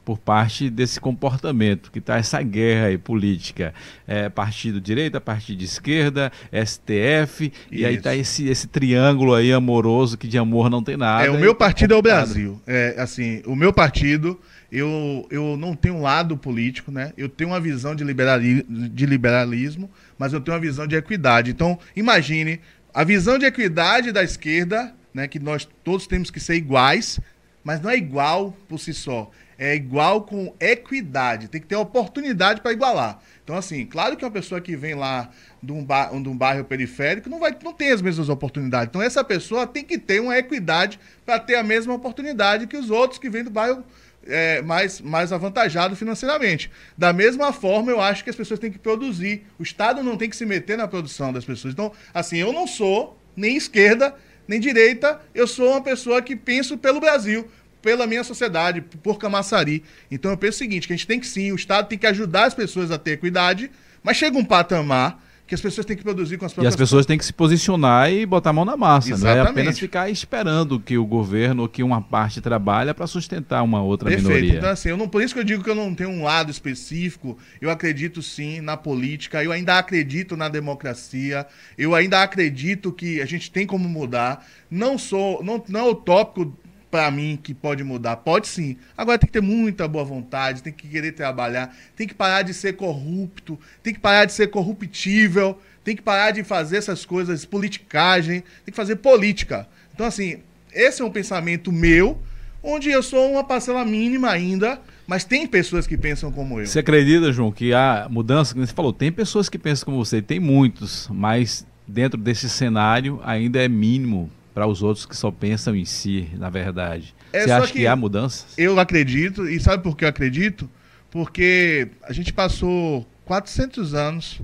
[SPEAKER 1] por parte desse comportamento, que está essa guerra aí, política. É, partido direita, partido de esquerda, STF, Isso. e aí está esse, esse triângulo aí amoroso que de amor não tem nada.
[SPEAKER 2] É, o meu tá partido tá é o Brasil. É, assim, o meu partido, eu, eu não tenho um lado político, né? Eu tenho uma visão de, liberali de liberalismo, mas eu tenho uma visão de equidade. Então, imagine a visão de equidade da esquerda, né? Que nós todos temos que ser iguais, mas não é igual por si só é igual com equidade. Tem que ter oportunidade para igualar. Então, assim, claro que uma pessoa que vem lá de um, bar, de um bairro periférico não, vai, não tem as mesmas oportunidades. Então, essa pessoa tem que ter uma equidade para ter a mesma oportunidade que os outros que vêm do bairro é, mais, mais avantajado financeiramente. Da mesma forma, eu acho que as pessoas têm que produzir. O Estado não tem que se meter na produção das pessoas. Então, assim, eu não sou nem esquerda nem direita, eu sou uma pessoa que penso pelo Brasil pela minha sociedade, por Camaçari. Então eu penso o seguinte, que a gente tem que sim, o Estado tem que ajudar as pessoas a ter equidade, mas chega um patamar que as pessoas têm que produzir com as próprias...
[SPEAKER 1] E as pessoas têm que se posicionar e botar a mão na massa, Exatamente. não é apenas ficar esperando que o governo ou que uma parte trabalhe para sustentar uma outra
[SPEAKER 2] Perfeito.
[SPEAKER 1] minoria.
[SPEAKER 2] Então assim, eu não, por isso que eu digo que eu não tenho um lado específico, eu acredito sim na política, eu ainda acredito na democracia, eu ainda acredito que a gente tem como mudar, não sou, não, não é utópico para mim que pode mudar? Pode sim. Agora tem que ter muita boa vontade, tem que querer trabalhar, tem que parar de ser corrupto, tem que parar de ser corruptível, tem que parar de fazer essas coisas, politicagem, tem que fazer política. Então, assim, esse é um pensamento meu, onde eu sou uma parcela mínima ainda, mas tem pessoas que pensam como eu.
[SPEAKER 1] Você acredita, João, que há mudança? Você falou, tem pessoas que pensam como você, tem muitos, mas dentro desse cenário ainda é mínimo para os outros que só pensam em si, na verdade. É, Você acha que, que, há mudanças?
[SPEAKER 2] Eu acredito, e sabe por que eu acredito? Porque a gente passou 400 anos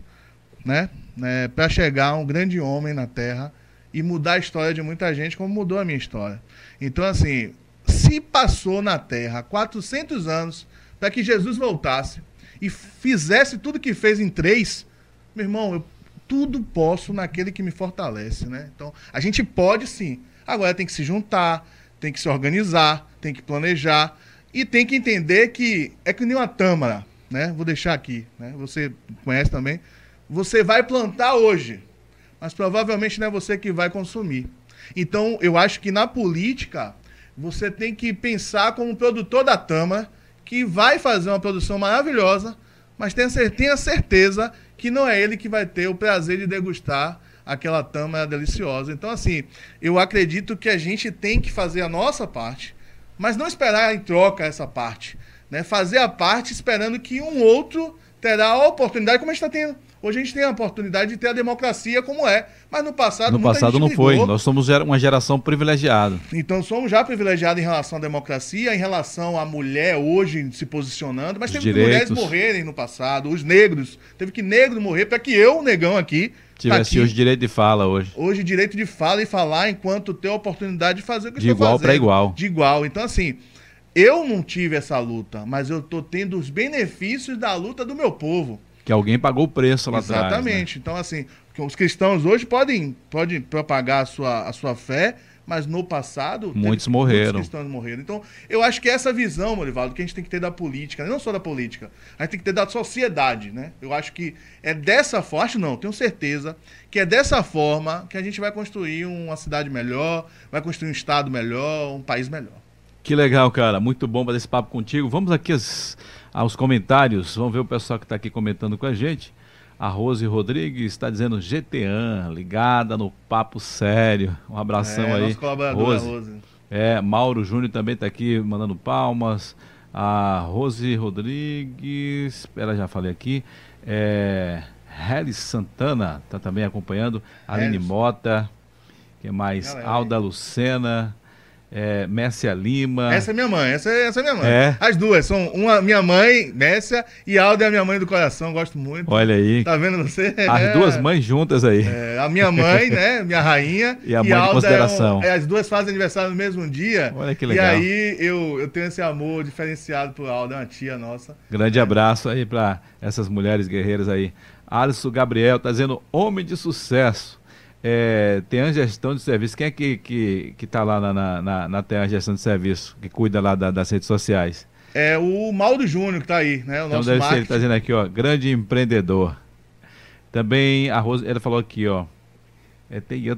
[SPEAKER 2] né, né, para chegar a um grande homem na Terra e mudar a história de muita gente, como mudou a minha história. Então, assim, se passou na Terra 400 anos para que Jesus voltasse e fizesse tudo que fez em três, meu irmão, eu tudo posso naquele que me fortalece, né? Então, a gente pode sim. Agora tem que se juntar, tem que se organizar, tem que planejar e tem que entender que é que nem uma tâmara, né? Vou deixar aqui, né? Você conhece também. Você vai plantar hoje, mas provavelmente não é você que vai consumir. Então, eu acho que na política você tem que pensar como produtor da Tama, que vai fazer uma produção maravilhosa, mas tenha, tenha certeza que não é ele que vai ter o prazer de degustar aquela tama deliciosa. Então, assim, eu acredito que a gente tem que fazer a nossa parte, mas não esperar em troca essa parte. Né? Fazer a parte esperando que um outro terá a oportunidade, como a gente está tendo. Hoje a gente tem a oportunidade de ter a democracia como é, mas no passado
[SPEAKER 1] No passado não foi. Nós somos uma geração privilegiada.
[SPEAKER 2] Então somos já privilegiados em relação à democracia, em relação à mulher hoje se posicionando, mas os teve direitos. que mulheres morrerem no passado, os negros, teve que negro morrer para que eu, negão aqui,
[SPEAKER 1] tivesse tá hoje direito de fala hoje.
[SPEAKER 2] Hoje direito de fala e falar enquanto ter a oportunidade de fazer o que
[SPEAKER 1] de igual para igual.
[SPEAKER 2] De igual. Então assim, eu não tive essa luta, mas eu tô tendo os benefícios da luta do meu povo.
[SPEAKER 1] Que alguém pagou o preço lá
[SPEAKER 2] Exatamente.
[SPEAKER 1] atrás.
[SPEAKER 2] Exatamente. Né? Então, assim, os cristãos hoje podem, podem propagar a sua, a sua fé, mas no passado.
[SPEAKER 1] Muitos morreram.
[SPEAKER 2] Muitos cristãos morreram. Então, eu acho que essa visão, Morivaldo, que a gente tem que ter da política, não só da política, a gente tem que ter da sociedade, né? Eu acho que é dessa forma, acho não, tenho certeza, que é dessa forma que a gente vai construir uma cidade melhor, vai construir um estado melhor, um país melhor.
[SPEAKER 1] Que legal, cara. Muito bom fazer esse papo contigo. Vamos aqui as aos comentários. Vamos ver o pessoal que está aqui comentando com a gente. A Rose Rodrigues está dizendo GTAN, ligada no papo sério. Um abração é, aí.
[SPEAKER 2] Colaborador, Rose. Rose.
[SPEAKER 1] É, Mauro Júnior também está aqui mandando palmas. A Rose Rodrigues, ela já falei aqui. É, Helis Santana está também acompanhando. Aline Mota. que mais? Galera, Alda Lucena é, Messia Lima.
[SPEAKER 2] Essa é minha mãe, essa, é, essa é minha mãe. É. As duas, são uma minha mãe, Messia, e Alda é a minha mãe do coração, gosto muito.
[SPEAKER 1] Olha aí.
[SPEAKER 2] Tá vendo você?
[SPEAKER 1] As é. duas mães juntas aí.
[SPEAKER 2] É, a minha mãe, [LAUGHS] né, minha rainha.
[SPEAKER 1] E a mãe e Alda de consideração.
[SPEAKER 2] É um, as duas fazem aniversário no mesmo dia.
[SPEAKER 1] Olha que legal.
[SPEAKER 2] E aí eu, eu tenho esse amor diferenciado por Alda, é uma tia nossa.
[SPEAKER 1] Grande abraço aí para essas mulheres guerreiras aí. Alisson Gabriel tá dizendo homem de sucesso é, tem a gestão de serviço. Quem é que, que, que tá lá na, na, na, na gestão de serviço, que cuida lá da, das redes sociais?
[SPEAKER 2] É o Mauro Júnior que tá aí, né? O
[SPEAKER 1] então
[SPEAKER 2] nosso
[SPEAKER 1] deve marketing. ser, ele tá dizendo aqui, ó, grande empreendedor. Também a Rosa, ela falou aqui, ó, é TIA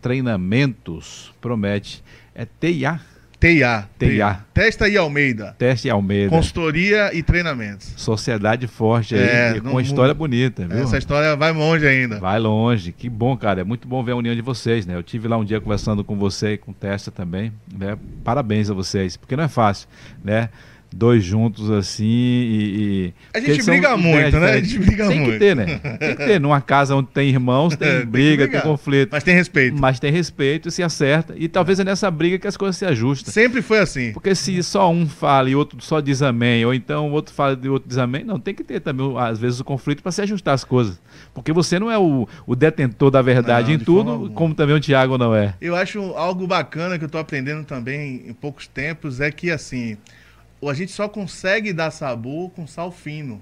[SPEAKER 1] Treinamentos, promete. É TIA
[SPEAKER 2] TIA.
[SPEAKER 1] TIA.
[SPEAKER 2] Testa e Almeida.
[SPEAKER 1] Teste e Almeida.
[SPEAKER 2] Consultoria e treinamentos.
[SPEAKER 1] Sociedade forte aí, é, com uma história bonita, viu?
[SPEAKER 2] Essa história vai longe ainda.
[SPEAKER 1] Vai longe. Que bom, cara. É muito bom ver a união de vocês, né? Eu tive lá um dia conversando com você e com Testa também, né? Parabéns a vocês, porque não é fácil, né? Dois juntos assim e.
[SPEAKER 2] e... A gente briga muito, né? A gente briga
[SPEAKER 1] tem
[SPEAKER 2] muito.
[SPEAKER 1] Tem que ter, né? Tem que ter. Numa casa onde tem irmãos, tem [LAUGHS] é, briga, tem, tem, conflito.
[SPEAKER 2] Mas tem respeito.
[SPEAKER 1] Mas tem respeito e se acerta. E talvez é nessa briga que as coisas se ajustam.
[SPEAKER 2] Sempre foi assim.
[SPEAKER 1] Porque se só um fala e outro só diz amém, ou então o outro fala e o outro diz amém, não, tem que ter também, às vezes, o conflito para se ajustar as coisas. Porque você não é o, o detentor da verdade não, em tudo, como também o Tiago não é.
[SPEAKER 2] Eu acho algo bacana que eu estou aprendendo também em poucos tempos é que, assim, a gente só consegue dar sabor com sal fino.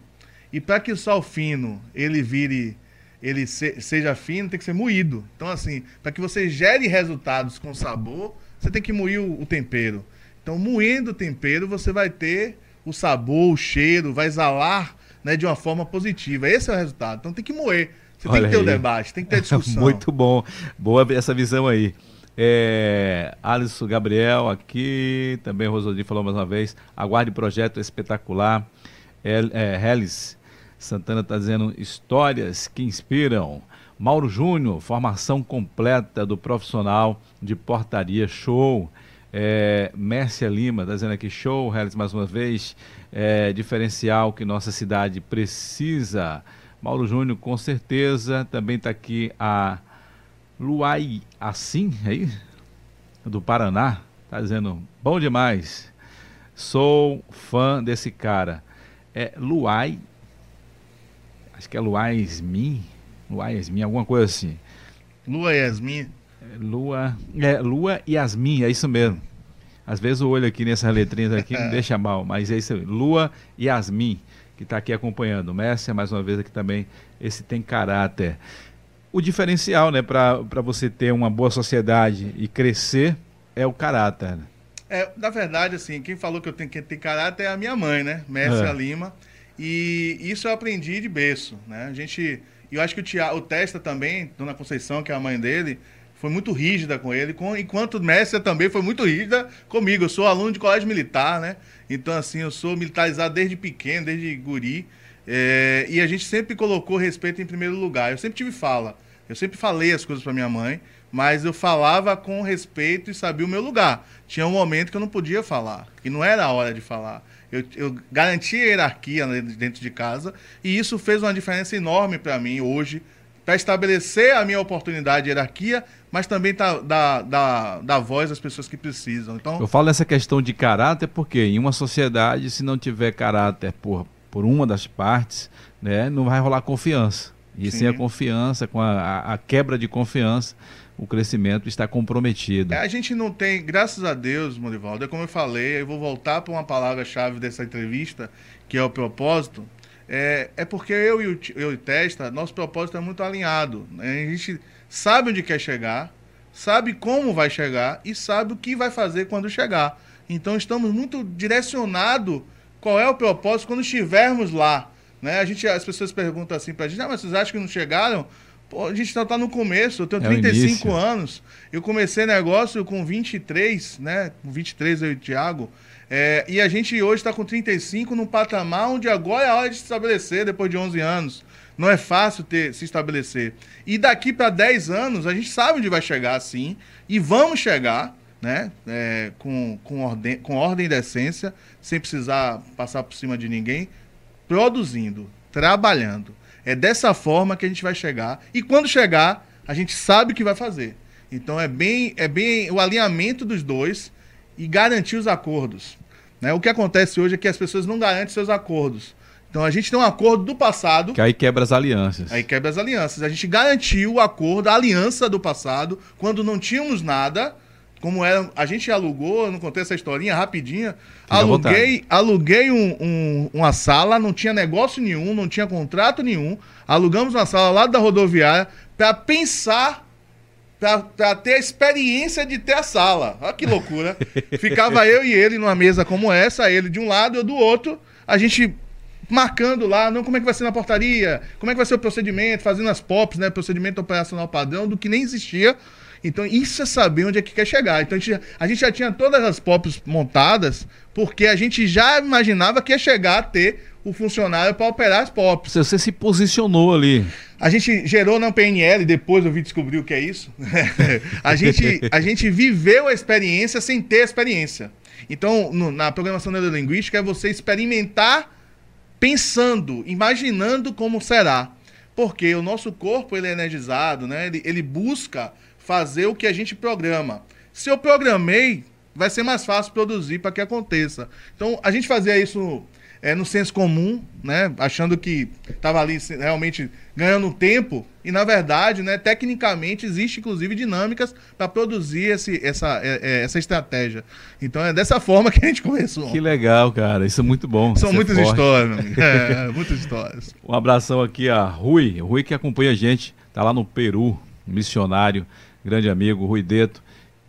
[SPEAKER 2] E para que o sal fino ele vire, ele se, seja fino, tem que ser moído. Então, assim, para que você gere resultados com sabor, você tem que moer o, o, tempero. Então, moendo o tempero, você vai ter o sabor, o cheiro, vai exalar né, de uma forma positiva. Esse é o resultado. Então, tem que moer. Você Olha tem que ter aí. o debate, tem que ter a [LAUGHS] discussão.
[SPEAKER 1] Muito bom. Boa essa visão aí. É, Alisson Gabriel aqui, também Rosodinho falou mais uma vez. Aguarde projeto espetacular. É, é, Hellis Santana está dizendo histórias que inspiram. Mauro Júnior, formação completa do profissional de portaria, show. É, Mércia Lima está dizendo aqui, show, Hellis, mais uma vez. É, diferencial que nossa cidade precisa. Mauro Júnior, com certeza. Também está aqui a Luai Assim, aí, do Paraná, tá dizendo, bom demais. Sou fã desse cara. É Luai, acho que é Luai Yasmin, Luai Yasmin, alguma coisa assim.
[SPEAKER 2] Lua Yasmin?
[SPEAKER 1] É, Lua, é, Lua Yasmin, é isso mesmo. Às vezes o olho aqui nessas letrinhas aqui me [LAUGHS] deixa mal, mas é isso aí. Lua Yasmin, que está aqui acompanhando. Mércia, mais uma vez aqui também, esse tem caráter o diferencial, né, para você ter uma boa sociedade e crescer é o caráter. Né?
[SPEAKER 2] É, na verdade, assim, quem falou que eu tenho que ter caráter é a minha mãe, né, Mércia é. Lima. E isso eu aprendi de berço, né? A gente, eu acho que o, tia, o Testa também, Dona Conceição, que é a mãe dele, foi muito rígida com ele, com, enquanto Messia também foi muito rígida comigo. Eu sou aluno de colégio militar, né? Então, assim, eu sou militarizado desde pequeno, desde guri. É, e a gente sempre colocou respeito em primeiro lugar. Eu sempre tive fala. Eu sempre falei as coisas para minha mãe, mas eu falava com respeito e sabia o meu lugar. Tinha um momento que eu não podia falar, que não era a hora de falar. Eu, eu garantia a hierarquia dentro de casa e isso fez uma diferença enorme para mim hoje, para estabelecer a minha oportunidade de hierarquia, mas também tá, dar, dar, dar voz às pessoas que precisam. Então,
[SPEAKER 1] eu falo nessa questão de caráter porque em uma sociedade, se não tiver caráter por, por uma das partes, né, não vai rolar confiança. E Sim. sem a confiança, com a, a, quebra de confiança, o crescimento está comprometido.
[SPEAKER 2] É, a gente não tem, graças a Deus, Morivaldo, é como eu falei, eu vou voltar para uma palavra-chave dessa entrevista, que é o propósito. É, é porque eu e o, eu e o Testa, nosso propósito é muito alinhado. Né? A gente sabe onde quer chegar, sabe como vai chegar e sabe o que vai fazer quando chegar. Então estamos muito direcionados qual é o propósito quando estivermos lá. Né? A gente, as pessoas perguntam assim para a gente, ah, mas vocês acham que não chegaram? Pô, a gente está no começo, eu tenho é 35 anos. Eu comecei negócio com 23, né? Com 23 eu e o Thiago. É, e a gente hoje está com 35 num patamar onde agora é a hora de se estabelecer depois de 11 anos. Não é fácil ter, se estabelecer. E daqui para 10 anos a gente sabe onde vai chegar, sim. E vamos chegar, né? É, com, com, ordem, com ordem e decência, sem precisar passar por cima de ninguém, produzindo, trabalhando. É dessa forma que a gente vai chegar. E quando chegar, a gente sabe o que vai fazer. Então é bem, é bem o alinhamento dos dois e garantir os acordos. Né? O que acontece hoje é que as pessoas não garantem seus acordos. Então a gente tem um acordo do passado.
[SPEAKER 1] Que aí quebra as alianças.
[SPEAKER 2] Aí quebra as alianças. A gente garantiu o acordo, a aliança do passado, quando não tínhamos nada como era, a gente alugou, eu não contei essa historinha rapidinha. aluguei, aluguei um, um, uma sala, não tinha negócio nenhum, não tinha contrato nenhum. Alugamos uma sala lá da rodoviária para pensar, para ter a experiência de ter a sala. Olha que loucura. [LAUGHS] Ficava eu e ele numa mesa como essa, ele de um lado eu do outro. A gente marcando lá, não como é que vai ser na portaria, como é que vai ser o procedimento, fazendo as POPs, né, procedimento operacional padrão, do que nem existia. Então, isso é saber onde é que quer chegar. Então, a gente, a gente já tinha todas as POPs montadas, porque a gente já imaginava que ia chegar a ter o funcionário para operar as POPs.
[SPEAKER 1] Você se posicionou ali.
[SPEAKER 2] A gente gerou na PNL, depois eu vi descobrir o que é isso. [LAUGHS] a, gente, a gente viveu a experiência sem ter a experiência. Então, no, na programação neurolinguística, é você experimentar pensando, imaginando como será. Porque o nosso corpo ele é energizado, né? ele, ele busca fazer o que a gente programa. Se eu programei, vai ser mais fácil produzir para que aconteça. Então, a gente fazia isso é, no senso comum, né? Achando que estava ali realmente ganhando tempo. E, na verdade, né, tecnicamente, existe, inclusive, dinâmicas para produzir esse, essa, é, é, essa estratégia. Então, é dessa forma que a gente começou.
[SPEAKER 1] Que legal, cara. Isso é muito bom.
[SPEAKER 2] São muitas forte. histórias, meu amigo. É, [LAUGHS] muitas histórias.
[SPEAKER 1] Um abração aqui a Rui. Rui que acompanha a gente. Está lá no Peru, missionário grande amigo Rui Deto,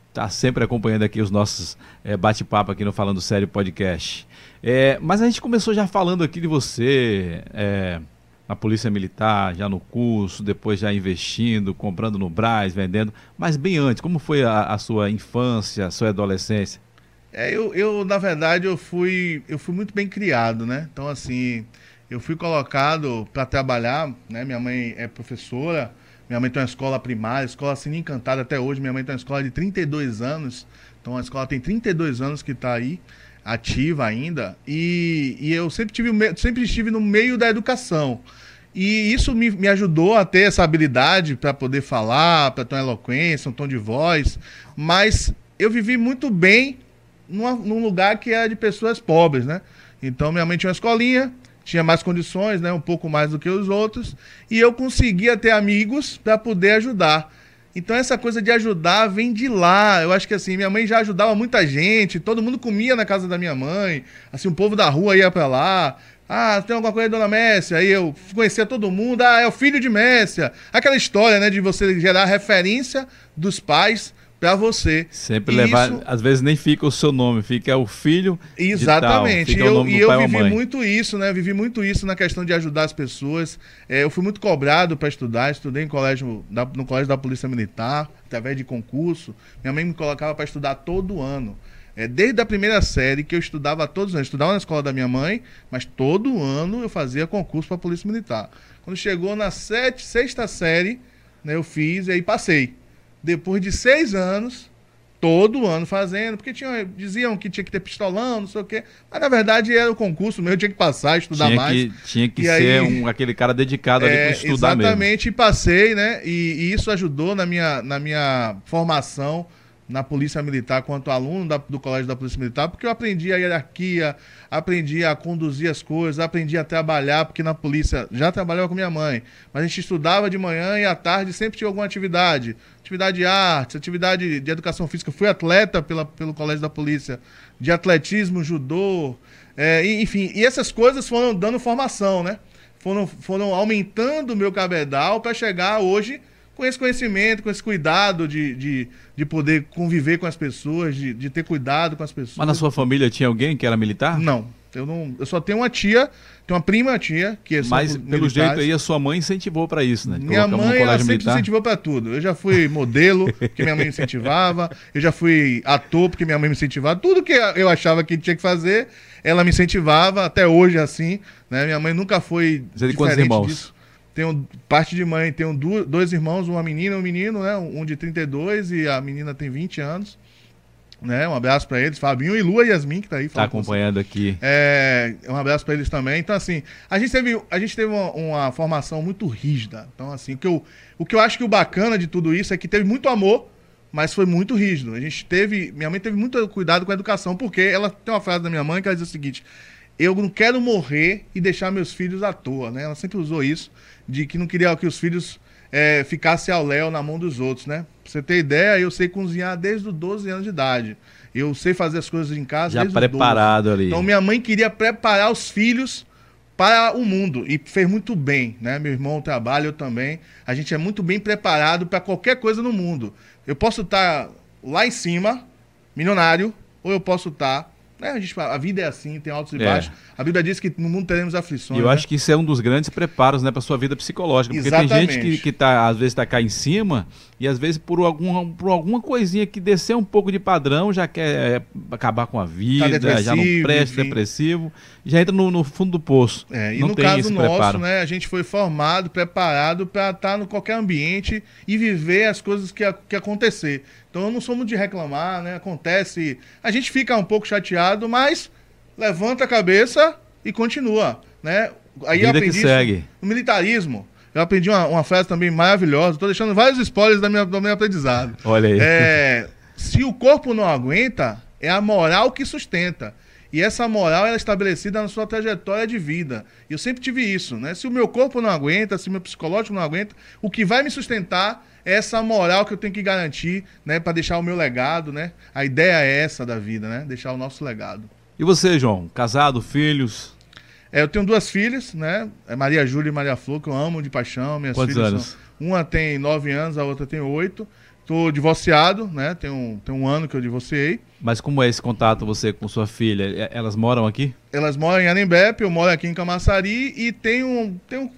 [SPEAKER 1] está sempre acompanhando aqui os nossos é, bate-papo aqui no Falando Sério Podcast. É, mas a gente começou já falando aqui de você, é, na Polícia Militar, já no curso, depois já investindo, comprando no Braz, vendendo. Mas bem antes, como foi a, a sua infância, a sua adolescência?
[SPEAKER 2] É, eu, eu, na verdade, eu fui, eu fui muito bem criado, né? Então, assim, eu fui colocado para trabalhar, né? Minha mãe é professora, minha mãe tem uma escola primária, escola assim encantada até hoje. Minha mãe tem uma escola de 32 anos. Então a escola tem 32 anos que está aí, ativa ainda. E, e eu sempre, tive, sempre estive no meio da educação. E isso me, me ajudou a ter essa habilidade para poder falar, para ter uma eloquência, um tom de voz. Mas eu vivi muito bem numa, num lugar que era de pessoas pobres, né? Então minha mãe tinha uma escolinha, tinha mais condições, né, um pouco mais do que os outros, e eu conseguia ter amigos para poder ajudar. Então essa coisa de ajudar vem de lá. Eu acho que assim, minha mãe já ajudava muita gente, todo mundo comia na casa da minha mãe, assim, o povo da rua ia para lá. Ah, tem alguma coisa dona Messia? Aí eu conhecia todo mundo, ah, é o filho de Messia. Aquela história, né, de você gerar referência dos pais para você.
[SPEAKER 1] Sempre e levar, isso... às vezes nem fica o seu nome, fica o filho.
[SPEAKER 2] Exatamente.
[SPEAKER 1] Tal,
[SPEAKER 2] eu, e eu vivi muito isso, né? Vivi muito isso na questão de ajudar as pessoas. É, eu fui muito cobrado para estudar, estudei em colégio, no colégio da Polícia Militar, através de concurso. Minha mãe me colocava para estudar todo ano. É, desde a primeira série que eu estudava todos os anos. Estudava na escola da minha mãe, mas todo ano eu fazia concurso para a Polícia Militar. Quando chegou na sete, sexta série, né, eu fiz e aí passei depois de seis anos, todo ano fazendo, porque tinha, diziam que tinha que ter pistolão, não sei o quê. Mas na verdade era o concurso meu, eu tinha que passar, estudar
[SPEAKER 1] tinha
[SPEAKER 2] mais.
[SPEAKER 1] Que, tinha que e ser aí, um, aquele cara dedicado é, ali para estudar
[SPEAKER 2] exatamente, mesmo. e passei, né? E, e, isso ajudou na minha, na minha formação na Polícia Militar quanto aluno da, do Colégio da Polícia Militar, porque eu aprendi a hierarquia, aprendi a conduzir as coisas, aprendi a trabalhar, porque na polícia já trabalhava com minha mãe, mas a gente estudava de manhã e à tarde sempre tinha alguma atividade. Atividade de arte, atividade de educação física. fui atleta pela, pelo Colégio da Polícia, de atletismo, judô, é, enfim. E essas coisas foram dando formação, né? Foram, foram aumentando o meu cabedal para chegar hoje com esse conhecimento, com esse cuidado de, de, de poder conviver com as pessoas, de, de ter cuidado com as pessoas.
[SPEAKER 1] Mas na sua família tinha alguém que era militar?
[SPEAKER 2] Não. Eu, não, eu só tenho uma tia, tenho uma prima tia, que é
[SPEAKER 1] Mas pelo militares. jeito aí a sua mãe incentivou para isso, né?
[SPEAKER 2] Minha mãe ela sempre militar. incentivou para tudo. Eu já fui [LAUGHS] modelo, porque minha mãe me incentivava. Eu já fui ator, porque minha mãe me incentivava. Tudo que eu achava que tinha que fazer, ela me incentivava. Até hoje é assim. Né? Minha mãe nunca foi
[SPEAKER 1] Você diferente quantos irmãos? disso
[SPEAKER 2] tenho parte de mãe, tenho dois irmãos, uma menina e um menino, né? Um de 32 e a menina tem 20 anos. Né? Um abraço para eles, Fabinho e Lua Yasmin, que tá aí.
[SPEAKER 1] Tá acompanhando aqui.
[SPEAKER 2] É, um abraço para eles também. Então, assim, a gente teve, a gente teve uma, uma, formação muito rígida. Então, assim, o que, eu, o que eu acho que o bacana de tudo isso é que teve muito amor, mas foi muito rígido. A gente teve. Minha mãe teve muito cuidado com a educação, porque ela tem uma frase da minha mãe que ela diz o seguinte: eu não quero morrer e deixar meus filhos à toa, né? Ela sempre usou isso de que não queria que os filhos é, ficassem ao léu na mão dos outros, né? Pra você ter ideia, eu sei cozinhar desde os 12 anos de idade. Eu sei fazer as coisas em casa
[SPEAKER 1] Já desde preparado ali.
[SPEAKER 2] Então minha mãe queria preparar os filhos para o mundo e fez muito bem, né? Meu irmão trabalha, eu também. A gente é muito bem preparado para qualquer coisa no mundo. Eu posso estar lá em cima, milionário, ou eu posso estar é, a, gente, a vida é assim, tem altos e é. baixos. A Bíblia diz que no mundo teremos aflições.
[SPEAKER 1] E eu né? acho que isso é um dos grandes preparos né, para sua vida psicológica. Porque Exatamente. tem gente que, que tá, às vezes está cá em cima e às vezes por alguma, por alguma coisinha que descer um pouco de padrão já quer é, acabar com a vida, tá já não presta, depressivo, já entra no, no, fundo do poço.
[SPEAKER 2] É, e não no caso nosso, preparo. né, a gente foi formado, preparado para estar tá no qualquer ambiente e viver as coisas que, que acontecer. Então eu não sou muito de reclamar, né? Acontece. A gente fica um pouco chateado, mas levanta a cabeça e continua. Né?
[SPEAKER 1] Aí Vida que segue.
[SPEAKER 2] No militarismo. Eu aprendi uma, uma frase também maravilhosa. Estou deixando vários spoilers da minha, do meu aprendizado.
[SPEAKER 1] Olha aí.
[SPEAKER 2] É, se o corpo não aguenta, é a moral que sustenta. E essa moral é estabelecida na sua trajetória de vida. E eu sempre tive isso, né? Se o meu corpo não aguenta, se o meu psicológico não aguenta, o que vai me sustentar é essa moral que eu tenho que garantir, né, para deixar o meu legado, né? A ideia é essa da vida, né? Deixar o nosso legado.
[SPEAKER 1] E você, João? Casado, filhos?
[SPEAKER 2] É, eu tenho duas filhas, né? É Maria Júlia e Maria Flor, que eu amo de paixão. Minhas
[SPEAKER 1] Quantos
[SPEAKER 2] filhas
[SPEAKER 1] anos?
[SPEAKER 2] São, uma tem nove anos, a outra tem oito. Estou divorciado, né? Tem um, tem um ano que eu divorciei.
[SPEAKER 1] Mas como é esse contato você com sua filha? Elas moram aqui?
[SPEAKER 2] Elas moram em Anembep, eu moro aqui em Camaçari e tenho, um, tenho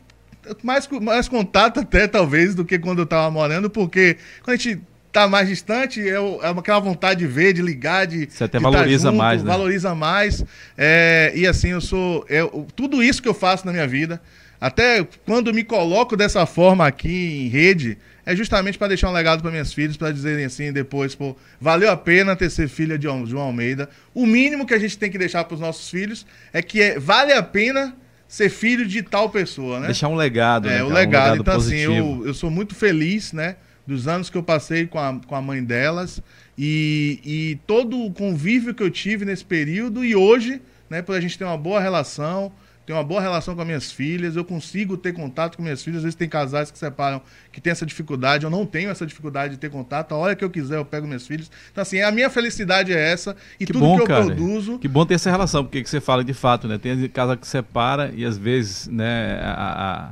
[SPEAKER 2] mais, mais contato até, talvez, do que quando eu estava morando, porque quando a gente tá mais distante, é, é aquela vontade de ver, de ligar, de.
[SPEAKER 1] Você até de valoriza junto, mais, né?
[SPEAKER 2] Valoriza mais. É, e assim, eu sou. Eu, tudo isso que eu faço na minha vida, até quando me coloco dessa forma aqui em rede, é justamente para deixar um legado para minhas filhas, para dizerem assim depois, pô, valeu a pena ter ser filha de João Almeida. O mínimo que a gente tem que deixar para os nossos filhos é que é, vale a pena ser filho de tal pessoa, né?
[SPEAKER 1] Deixar um legado,
[SPEAKER 2] é,
[SPEAKER 1] né?
[SPEAKER 2] o legado. Um legado então, positivo. assim, eu, eu sou muito feliz, né? Dos anos que eu passei com a, com a mãe delas e, e todo o convívio que eu tive nesse período e hoje, né? Por a gente ter uma boa relação, tenho uma boa relação com as minhas filhas, eu consigo ter contato com minhas filhas. Às vezes tem casais que separam que tem essa dificuldade, eu não tenho essa dificuldade de ter contato. A hora que eu quiser, eu pego minhas filhas. Então, assim, a minha felicidade é essa e que tudo bom, que eu cara. produzo.
[SPEAKER 1] Que bom ter essa relação, porque que você fala de fato, né? Tem casa que separa e às vezes, né, a, a,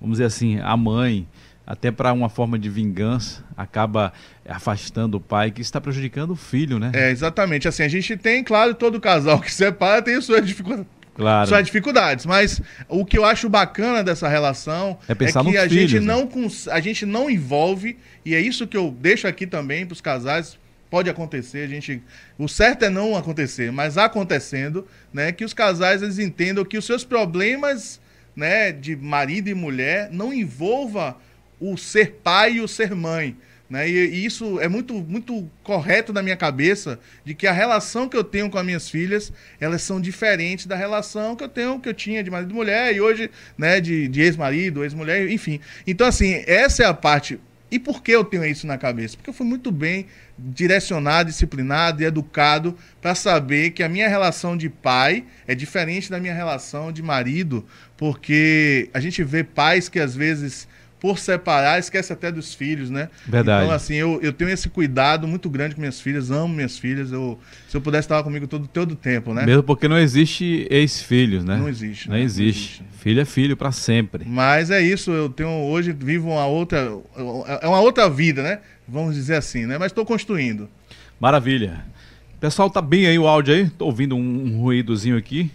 [SPEAKER 1] vamos dizer assim, a mãe até para uma forma de vingança, acaba afastando o pai, que está prejudicando o filho, né?
[SPEAKER 2] É, exatamente. Assim, a gente tem, claro, todo casal que separa tem suas dificuldades.
[SPEAKER 1] Claro.
[SPEAKER 2] Suas dificuldades, mas o que eu acho bacana dessa relação
[SPEAKER 1] é, pensar
[SPEAKER 2] é que a
[SPEAKER 1] filhos,
[SPEAKER 2] gente
[SPEAKER 1] né?
[SPEAKER 2] não a gente não envolve e é isso que eu deixo aqui também para os casais pode acontecer, a gente, o certo é não acontecer, mas acontecendo, né, que os casais eles entendam que os seus problemas, né, de marido e mulher não envolva o ser pai e o ser mãe, né? E, e, isso é muito, muito correto na minha cabeça de que a relação que eu tenho com as minhas filhas elas são diferentes da relação que eu tenho que eu tinha de marido e mulher e hoje né, de, de ex-marido, ex-mulher, enfim. Então, assim, essa é a parte e por que eu tenho isso na cabeça? Porque eu fui muito bem direcionado, disciplinado e educado para saber que a minha relação de pai é diferente da minha relação de marido, porque a gente vê pais que às vezes por separar, esquece até dos filhos, né?
[SPEAKER 1] Verdade.
[SPEAKER 2] Então, assim, eu, eu tenho esse cuidado muito grande com minhas filhas, amo minhas filhas. Eu, se eu pudesse estar comigo todo, todo o tempo, né?
[SPEAKER 1] Mesmo porque não existe ex-filhos, né?
[SPEAKER 2] Não existe.
[SPEAKER 1] Não,
[SPEAKER 2] né?
[SPEAKER 1] existe. não existe. Filho é filho para sempre.
[SPEAKER 2] Mas é isso, eu tenho hoje vivo uma outra. É uma outra vida, né? Vamos dizer assim, né? Mas estou construindo.
[SPEAKER 1] Maravilha. Pessoal, tá bem aí o áudio aí? Tô ouvindo um, um ruídozinho aqui.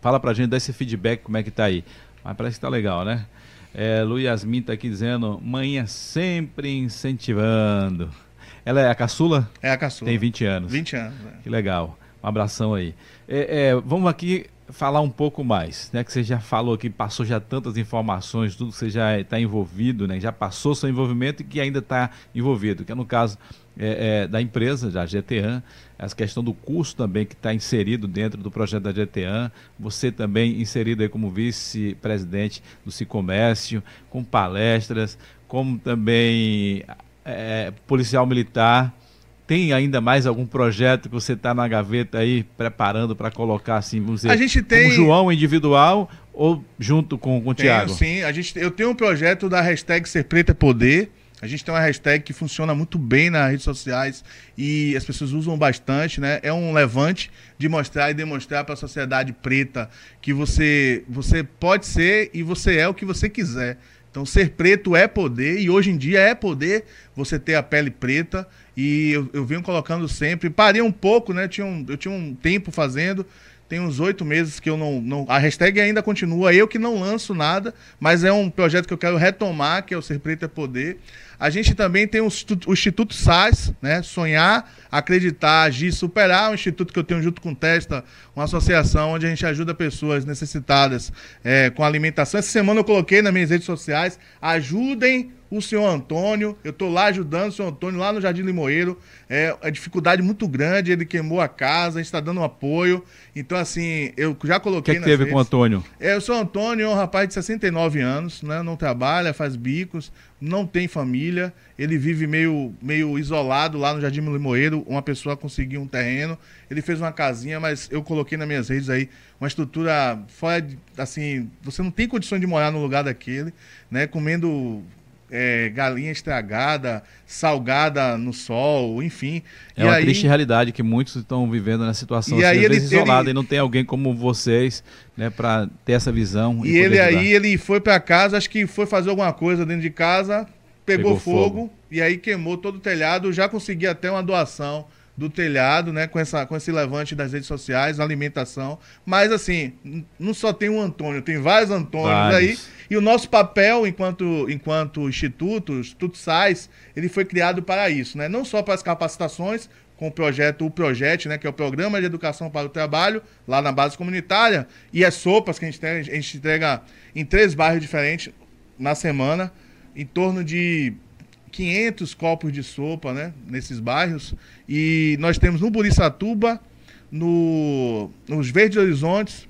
[SPEAKER 1] Fala pra gente, dá esse feedback, como é que tá aí. Mas parece que tá legal, né? É, Lu Yasmin está aqui dizendo, mãe é sempre incentivando. Ela é a caçula?
[SPEAKER 2] É a caçula.
[SPEAKER 1] Tem 20 anos.
[SPEAKER 2] 20 anos.
[SPEAKER 1] É. Que legal. Um abração aí. É, é, vamos aqui falar um pouco mais, né? Que você já falou aqui, passou já tantas informações, tudo que você já está envolvido, né? Já passou seu envolvimento e que ainda está envolvido, que é no caso é, é, da empresa, da GTAN, essa questão do custo também que está inserido dentro do projeto da GTAN, você também inserido aí como vice-presidente do Cicomércio, com palestras, como também é, policial militar. Tem ainda mais algum projeto que você está na gaveta aí preparando para colocar assim, vamos dizer,
[SPEAKER 2] a gente tem...
[SPEAKER 1] como João individual ou junto com, com o Tiago?
[SPEAKER 2] Sim, a gente, eu tenho um projeto da hashtag Ser Poder, a gente tem uma hashtag que funciona muito bem nas redes sociais e as pessoas usam bastante, né? É um levante de mostrar e demonstrar para a sociedade preta que você, você pode ser e você é o que você quiser. Então, ser preto é poder e hoje em dia é poder você ter a pele preta. E eu, eu venho colocando sempre. Parei um pouco, né? Tinha um, eu tinha um tempo fazendo tem uns oito meses que eu não, não, A hashtag ainda continua, eu que não lanço nada, mas é um projeto que eu quero retomar, que é o Ser Preto é Poder. A gente também tem o, o Instituto SAS, né? Sonhar, acreditar, agir, superar, um instituto que eu tenho junto com o Testa, uma associação onde a gente ajuda pessoas necessitadas é, com alimentação. Essa semana eu coloquei nas minhas redes sociais, ajudem o senhor Antônio. Eu estou lá ajudando o senhor Antônio, lá no Jardim Limoeiro. É a dificuldade muito grande, ele queimou a casa, a gente está dando um apoio. Então, assim, eu já coloquei.
[SPEAKER 1] O que, é que teve redes. com o Antônio?
[SPEAKER 2] É, o senhor Antônio é um rapaz de 69 anos, né? Não trabalha, faz bicos, não tem família. Ele vive meio, meio isolado lá no Jardim Limoeiro. Uma pessoa conseguiu um terreno. Ele fez uma casinha, mas eu coloquei nas minhas redes aí uma estrutura fora de, assim, você não tem condições de morar no lugar daquele, né? Comendo é, galinha estragada, salgada no sol, enfim.
[SPEAKER 1] É e uma aí... triste realidade que muitos estão vivendo na situação
[SPEAKER 2] e
[SPEAKER 1] assim,
[SPEAKER 2] aí ele,
[SPEAKER 1] isolado
[SPEAKER 2] ele...
[SPEAKER 1] e não tem alguém como vocês, né, para ter essa visão.
[SPEAKER 2] E, e ele aí ele foi para casa, acho que foi fazer alguma coisa dentro de casa, pegou, pegou fogo, fogo, e aí queimou todo o telhado. Já consegui até uma doação do telhado, né, com, essa, com esse levante das redes sociais, alimentação. Mas, assim, não só tem um Antônio, tem vários Antônios vários. aí. E o nosso papel enquanto, enquanto instituto, Instituto SAIS, ele foi criado para isso, né? Não só para as capacitações, com o projeto, o Projeto, né, que é o Programa de Educação para o Trabalho, lá na base comunitária, e as sopas que a gente, tem, a gente entrega em três bairros diferentes na semana, em torno de 500 copos de sopa, né, nesses bairros. E nós temos no Burissatuba, no, nos Verdes Horizontes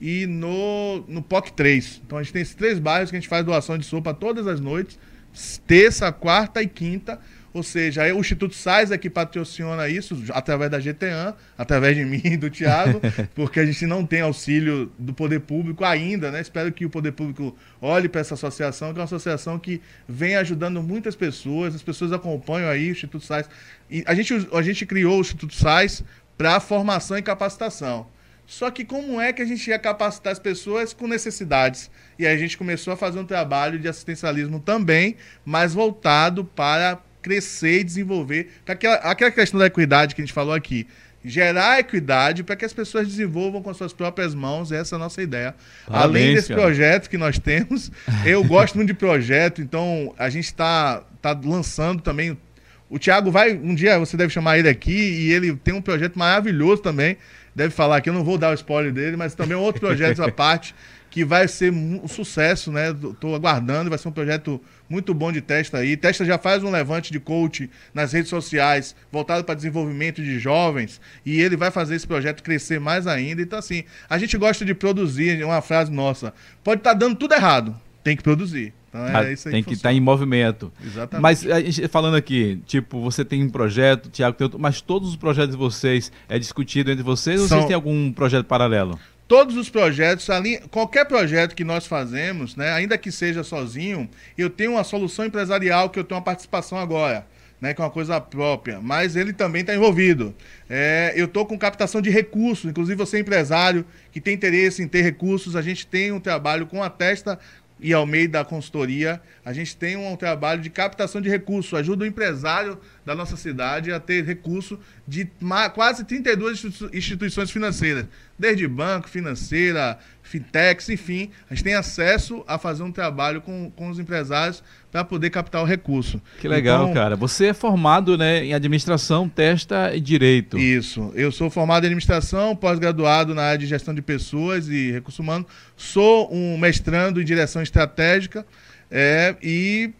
[SPEAKER 2] e no, no POC 3. Então a gente tem esses três bairros que a gente faz doação de sopa todas as noites, terça, quarta e quinta ou seja, o Instituto SAIS é que patrociona isso através da GTAN, através de [LAUGHS] mim e do Tiago, [LAUGHS] porque a gente não tem auxílio do poder público ainda, né? Espero que o poder público olhe para essa associação, que é uma associação que vem ajudando muitas pessoas, as pessoas acompanham aí o Instituto SAIS. E a gente, a gente criou o Instituto SAIS para formação e capacitação. Só que como é que a gente ia capacitar as pessoas com necessidades? E aí a gente começou a fazer um trabalho de assistencialismo também, mas voltado para crescer e desenvolver. Aquela, aquela questão da equidade que a gente falou aqui gerar equidade para que as pessoas desenvolvam com suas próprias mãos. Essa é a nossa ideia. Parabéns, Além desse cara. projeto que nós temos, [LAUGHS] eu gosto muito de projeto, então a gente está tá lançando também. O Thiago vai, um dia você deve chamar ele aqui e ele tem um projeto maravilhoso também. Deve falar que eu não vou dar o spoiler dele, mas também é outro projeto à [LAUGHS] parte que vai ser um sucesso, né? Estou aguardando, vai ser um projeto muito bom de Testa aí. Testa já faz um levante de coach nas redes sociais, voltado para desenvolvimento de jovens, e ele vai fazer esse projeto crescer mais ainda. Então, assim, a gente gosta de produzir, uma frase nossa, pode estar tá dando tudo errado, tem que produzir.
[SPEAKER 1] Então é ah, isso aí tem que estar tá em movimento. Exatamente. Mas gente falando aqui, tipo, você tem um projeto, Tiago tem outro, mas todos os projetos de vocês é discutido entre vocês São... ou vocês têm algum projeto paralelo?
[SPEAKER 2] todos os projetos, ali, qualquer projeto que nós fazemos, né, ainda que seja sozinho, eu tenho uma solução empresarial que eu tenho uma participação agora. Né, que é uma coisa própria, mas ele também está envolvido. É, eu estou com captação de recursos, inclusive você é empresário que tem interesse em ter recursos, a gente tem um trabalho com a Testa e ao meio da consultoria, a gente tem um trabalho de captação de recursos, ajuda o empresário da nossa cidade a ter recurso de quase 32 instituições financeiras, desde banco, financeira, fintechs, enfim, a gente tem acesso a fazer um trabalho com, com os empresários para poder captar o recurso.
[SPEAKER 1] Que legal, então, cara. Você é formado né, em administração, testa e direito.
[SPEAKER 2] Isso. Eu sou formado em administração, pós-graduado na área de gestão de pessoas e recursos humanos. Sou um mestrando em direção estratégica é, e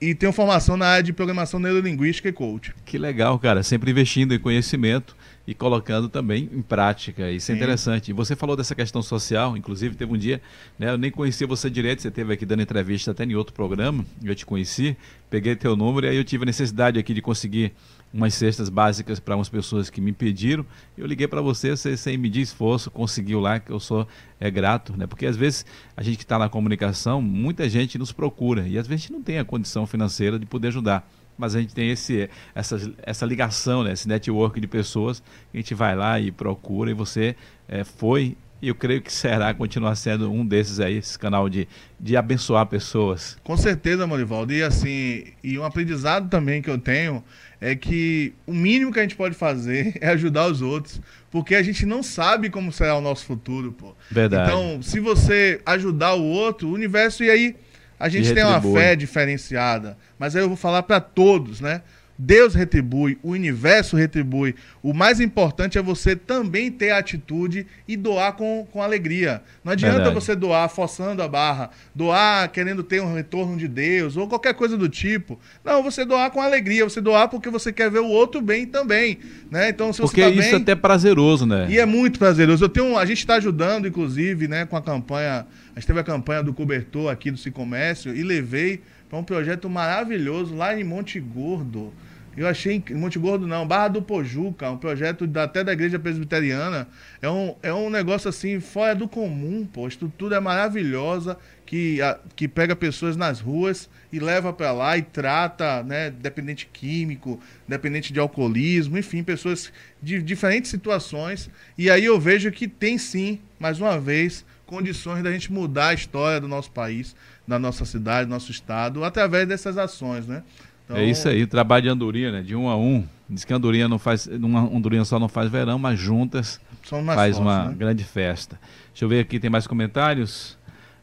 [SPEAKER 2] e tenho formação na área de programação neurolinguística e coach.
[SPEAKER 1] Que legal, cara. Sempre investindo em conhecimento e colocando também em prática. Isso é Sim. interessante. E você falou dessa questão social, inclusive teve um dia, né, eu nem conhecia você direito, você teve aqui dando entrevista até em outro programa, eu te conheci, peguei teu número e aí eu tive a necessidade aqui de conseguir umas cestas básicas para umas pessoas que me pediram. Eu liguei para você, você sem medir esforço, conseguiu lá, que eu sou é, grato, né? Porque às vezes a gente que está na comunicação, muita gente nos procura e às vezes não tem a condição financeira de poder ajudar mas a gente tem esse, essa, essa ligação, né, esse network de pessoas que a gente vai lá e procura, e você é, foi, e eu creio que será, continuar sendo um desses aí, esse canal de, de abençoar pessoas.
[SPEAKER 2] Com certeza, Morivaldo, e assim, e um aprendizado também que eu tenho é que o mínimo que a gente pode fazer [LAUGHS] é ajudar os outros, porque a gente não sabe como será o nosso futuro, pô.
[SPEAKER 1] Verdade.
[SPEAKER 2] Então, se você ajudar o outro, o universo e aí a gente tem uma fé diferenciada, mas aí eu vou falar para todos, né? Deus retribui, o universo retribui. O mais importante é você também ter a atitude e doar com, com alegria. Não adianta Verdade. você doar forçando a barra, doar querendo ter um retorno de Deus ou qualquer coisa do tipo. Não, você doar com alegria, você doar porque você quer ver o outro bem também. Né? Então, se
[SPEAKER 1] porque
[SPEAKER 2] você
[SPEAKER 1] tá isso bem, é até prazeroso, né?
[SPEAKER 2] E é muito prazeroso. Eu tenho, a gente está ajudando, inclusive, né, com a campanha. A gente teve a campanha do cobertor aqui do Cicomércio e levei para um projeto maravilhoso lá em Monte Gordo. Eu achei em Monte Gordo não, Barra do Pojuca, um projeto da, até da igreja presbiteriana. É um, é um negócio assim fora do comum, pô. A estrutura é maravilhosa que, a, que pega pessoas nas ruas e leva para lá e trata, né, dependente químico, dependente de alcoolismo, enfim, pessoas de diferentes situações. E aí eu vejo que tem sim, mais uma vez, condições da gente mudar a história do nosso país, da nossa cidade, do nosso estado, através dessas ações, né?
[SPEAKER 1] Então... É isso aí, trabalho de andorinha, né? De um a um. Diz que a andorinha não faz, uma andorinha só não faz verão, mas juntas faz fortes, uma né? grande festa. Deixa eu ver aqui, tem mais comentários.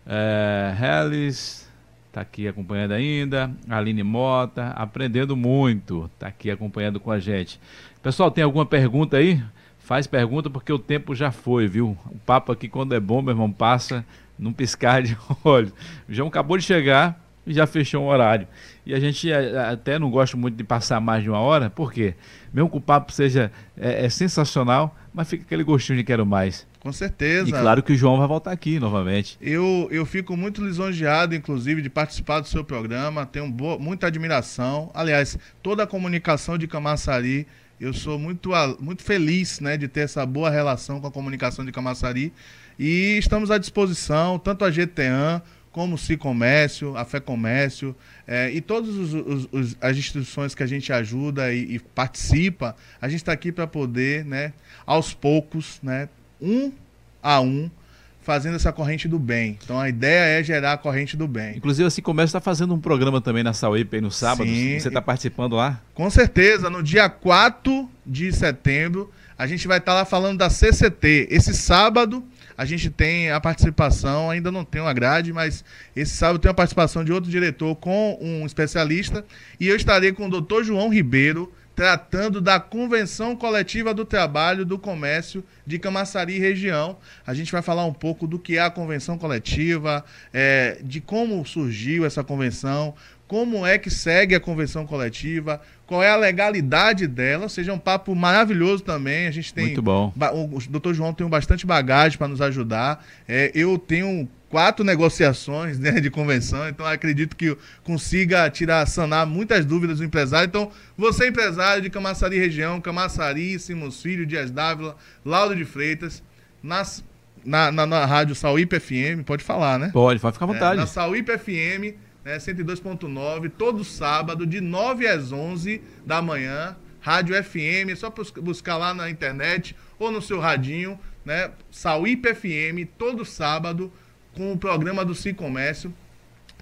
[SPEAKER 1] É, Hellis está aqui acompanhando ainda. Aline Mota, aprendendo muito, está aqui acompanhando com a gente. Pessoal, tem alguma pergunta aí? Faz pergunta porque o tempo já foi, viu? O papo aqui, quando é bom, meu irmão, passa num piscar de [LAUGHS] olhos. O João acabou de chegar e já fechou um horário. E a gente até não gosta muito de passar mais de uma hora, por quê? Mesmo que o papo seja é, é sensacional, mas fica aquele gostinho de quero mais.
[SPEAKER 2] Com certeza.
[SPEAKER 1] E claro que o João vai voltar aqui novamente.
[SPEAKER 2] Eu, eu fico muito lisonjeado, inclusive, de participar do seu programa. Tenho boa, muita admiração. Aliás, toda a comunicação de Camaçari, eu sou muito, muito feliz né, de ter essa boa relação com a comunicação de Camaçari. E estamos à disposição, tanto a GTAN como o Cicomércio, a Fé Comércio é, e todas as instituições que a gente ajuda e, e participa, a gente está aqui para poder, né, aos poucos, né, um a um, fazendo essa corrente do bem. Então a ideia é gerar a corrente do bem.
[SPEAKER 1] Inclusive, assim Comércio está fazendo um programa também na Sauípe no sábado. Sim. Você está participando lá?
[SPEAKER 2] Com certeza. No dia 4 de setembro, a gente vai estar tá lá falando da CCT. Esse sábado a gente tem a participação, ainda não tem uma grade, mas esse sábado tem a participação de outro diretor com um especialista. E eu estarei com o doutor João Ribeiro, tratando da Convenção Coletiva do Trabalho do Comércio de Camaçari região. A gente vai falar um pouco do que é a convenção coletiva, é, de como surgiu essa convenção, como é que segue a convenção coletiva, qual é a legalidade dela. Seja um papo maravilhoso também. A gente tem.
[SPEAKER 1] Muito bom.
[SPEAKER 2] O, doutor João tem bastante bagagem para nos ajudar. É, eu tenho quatro negociações né, de convenção, então acredito que consiga tirar, sanar muitas dúvidas do empresário. Então, você empresário de Camaçari região, Camaçari, Simons Filho, Dias Dávila, Lauro de Freitas, nas, na, na, na rádio Sauípe FM, pode falar, né?
[SPEAKER 1] Pode, pode ficar à vontade.
[SPEAKER 2] É, na Sauípe FM, né, 102.9, todo sábado, de 9 às 11 da manhã, Rádio FM, é só buscar lá na internet ou no seu radinho, né? Sauípe FM, todo sábado, com o programa do Cicomércio.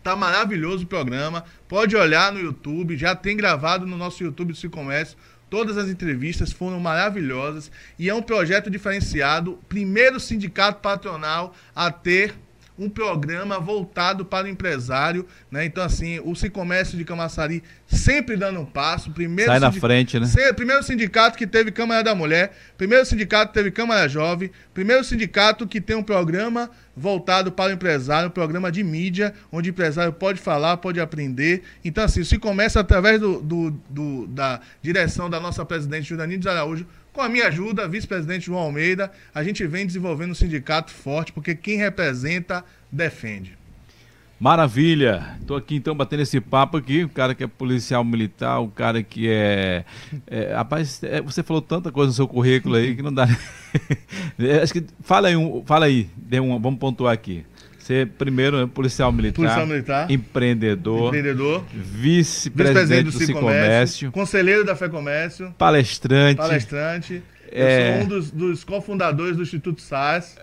[SPEAKER 2] Tá maravilhoso o programa. Pode olhar no YouTube, já tem gravado no nosso YouTube do Cicomércio. Todas as entrevistas foram maravilhosas e é um projeto diferenciado. Primeiro sindicato patronal a ter um programa voltado para o empresário, né? Então, assim, o Cicomércio de Camaçari sempre dando um passo. Primeiro
[SPEAKER 1] Sai na frente, né?
[SPEAKER 2] Primeiro sindicato que teve Câmara da Mulher, primeiro sindicato que teve Câmara Jovem, primeiro sindicato que tem um programa voltado para o empresário, um programa de mídia, onde o empresário pode falar, pode aprender. Então, assim, se começa através do, do, do da direção da nossa presidente Juranine de Araújo, com a minha ajuda, vice-presidente João Almeida, a gente vem desenvolvendo um sindicato forte, porque quem representa, defende.
[SPEAKER 1] Maravilha! Estou aqui então batendo esse papo aqui, o cara que é policial militar, o cara que é. é rapaz, é, você falou tanta coisa no seu currículo aí que não dá. [LAUGHS] É, acho que. Fala aí, fala aí, dê um, vamos pontuar aqui. Você, primeiro, é policial militar,
[SPEAKER 2] policial militar
[SPEAKER 1] empreendedor,
[SPEAKER 2] empreendedor
[SPEAKER 1] vice-presidente vice do Cicomércio,
[SPEAKER 2] conselheiro da FEComércio,
[SPEAKER 1] palestrante.
[SPEAKER 2] Palestrante. É... Eu sou um dos, dos cofundadores do Instituto SAS.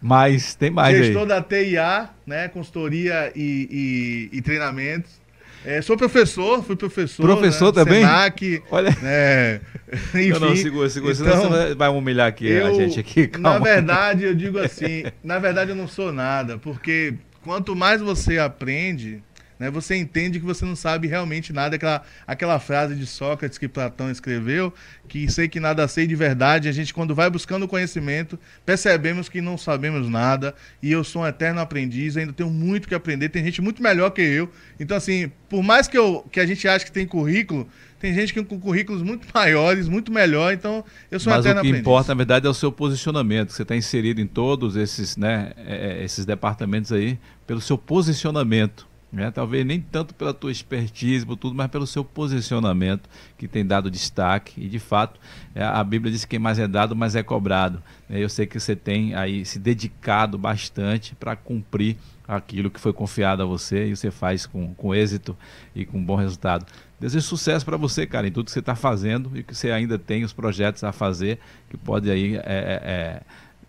[SPEAKER 1] Mas tem mais
[SPEAKER 2] Gestor
[SPEAKER 1] aí.
[SPEAKER 2] da TIA, né, consultoria e, e, e treinamentos. É, sou professor, fui professor.
[SPEAKER 1] Professor
[SPEAKER 2] né?
[SPEAKER 1] também?
[SPEAKER 2] Senac,
[SPEAKER 1] Olha. [LAUGHS]
[SPEAKER 2] É, enfim,
[SPEAKER 1] não, não, segura, segura, então, senão você vai humilhar aqui eu, a gente aqui. [LAUGHS]
[SPEAKER 2] Calma. Na verdade, eu digo assim, na verdade eu não sou nada, porque quanto mais você aprende, né, você entende que você não sabe realmente nada. Aquela, aquela frase de Sócrates que Platão escreveu, que sei que nada sei de verdade. A gente, quando vai buscando conhecimento, percebemos que não sabemos nada. E eu sou um eterno aprendiz, ainda tenho muito que aprender. Tem gente muito melhor que eu. Então, assim, por mais que, eu, que a gente ache que tem currículo, tem gente que com currículos muito [LAUGHS] maiores, muito melhor, então eu sou
[SPEAKER 1] Mas
[SPEAKER 2] um eterno
[SPEAKER 1] o que
[SPEAKER 2] aprendiz.
[SPEAKER 1] importa, na verdade, é o seu posicionamento. Você está inserido em todos esses, né, é, é, esses departamentos aí pelo seu posicionamento. Né? Talvez nem tanto pela tua expertise, por tudo, mas pelo seu posicionamento que tem dado destaque. E de fato, é, a Bíblia diz que mais é dado, mais é cobrado. Né? Eu sei que você tem aí se dedicado bastante para cumprir aquilo que foi confiado a você e você faz com, com êxito e com bom resultado. Desejo sucesso para você, cara, em tudo que você está fazendo e que você ainda tem os projetos a fazer, que pode aí, é, é, é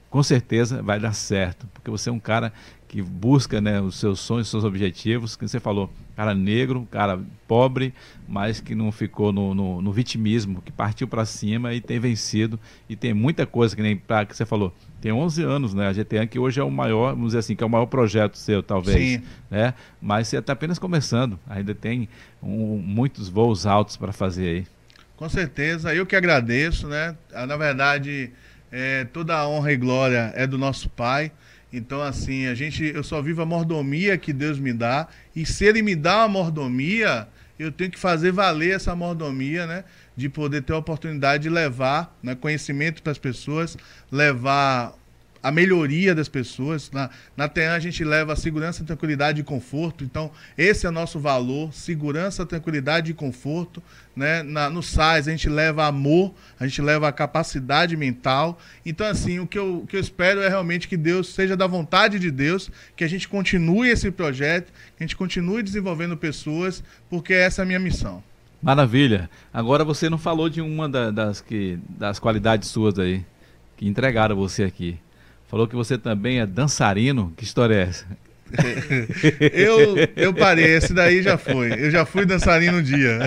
[SPEAKER 1] com certeza, vai dar certo, porque você é um cara que busca né, os seus sonhos, os seus objetivos, que você falou, cara negro, cara pobre, mas que não ficou no, no, no vitimismo, que partiu para cima e tem vencido e tem muita coisa que nem pra, que você falou. Tem 11 anos, né? A GTAN que hoje é o maior, vamos dizer assim, que é o maior projeto seu, talvez, Sim. né? Mas você está apenas começando, ainda tem um, muitos voos altos para fazer aí.
[SPEAKER 2] Com certeza, eu que agradeço, né? Na verdade, é, toda a honra e glória é do nosso Pai. Então, assim, a gente, eu só vivo a mordomia que Deus me dá. E se Ele me dá uma mordomia, eu tenho que fazer valer essa mordomia, né? De poder ter a oportunidade de levar né, conhecimento para as pessoas, levar a melhoria das pessoas. Na, na TEAN a gente leva segurança, tranquilidade e conforto. Então, esse é o nosso valor: segurança, tranquilidade e conforto. Né? Na, no SAIS a gente leva amor, a gente leva capacidade mental. Então, assim, o que, eu, o que eu espero é realmente que Deus seja da vontade de Deus, que a gente continue esse projeto, que a gente continue desenvolvendo pessoas, porque essa é a minha missão.
[SPEAKER 1] Maravilha. Agora você não falou de uma da, das, que, das qualidades suas aí que entregaram você aqui. Falou que você também é dançarino. Que história é essa? [LAUGHS]
[SPEAKER 2] eu, eu parei, esse daí já foi. Eu já fui dançarino um dia.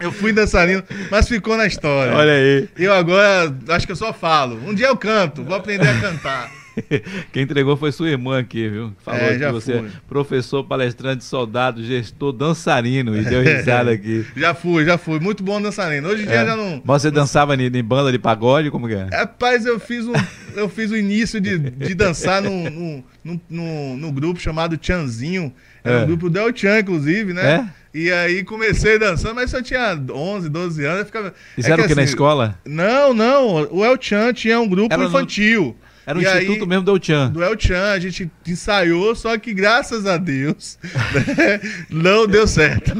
[SPEAKER 2] Eu fui dançarino, mas ficou na história.
[SPEAKER 1] Olha aí.
[SPEAKER 2] Eu agora acho que eu só falo. Um dia eu canto, vou aprender a cantar. [LAUGHS]
[SPEAKER 1] Quem entregou foi sua irmã aqui, viu? Falou é, que você fui. é professor, palestrante, soldado, gestor, dançarino e deu risada [LAUGHS] aqui.
[SPEAKER 2] já fui, já fui. Muito bom dançarino. Hoje em dia é. já não.
[SPEAKER 1] Mas você dançava em, em banda de pagode? Como que é?
[SPEAKER 2] Rapaz, eu fiz, um, eu fiz o início de, de dançar num, num, num, num, grupo chamado Tchanzinho. Era é. um grupo do El Chan, inclusive, né? É? E aí comecei dançando, mas só tinha 11, 12 anos. Ficava...
[SPEAKER 1] Fizeram é o que assim, na escola?
[SPEAKER 2] Não, não. O El Chan tinha um grupo Era infantil. No...
[SPEAKER 1] Era o e instituto aí, mesmo do El Chan.
[SPEAKER 2] Do El Chan, a gente ensaiou, só que graças a Deus [LAUGHS] né, não deu certo.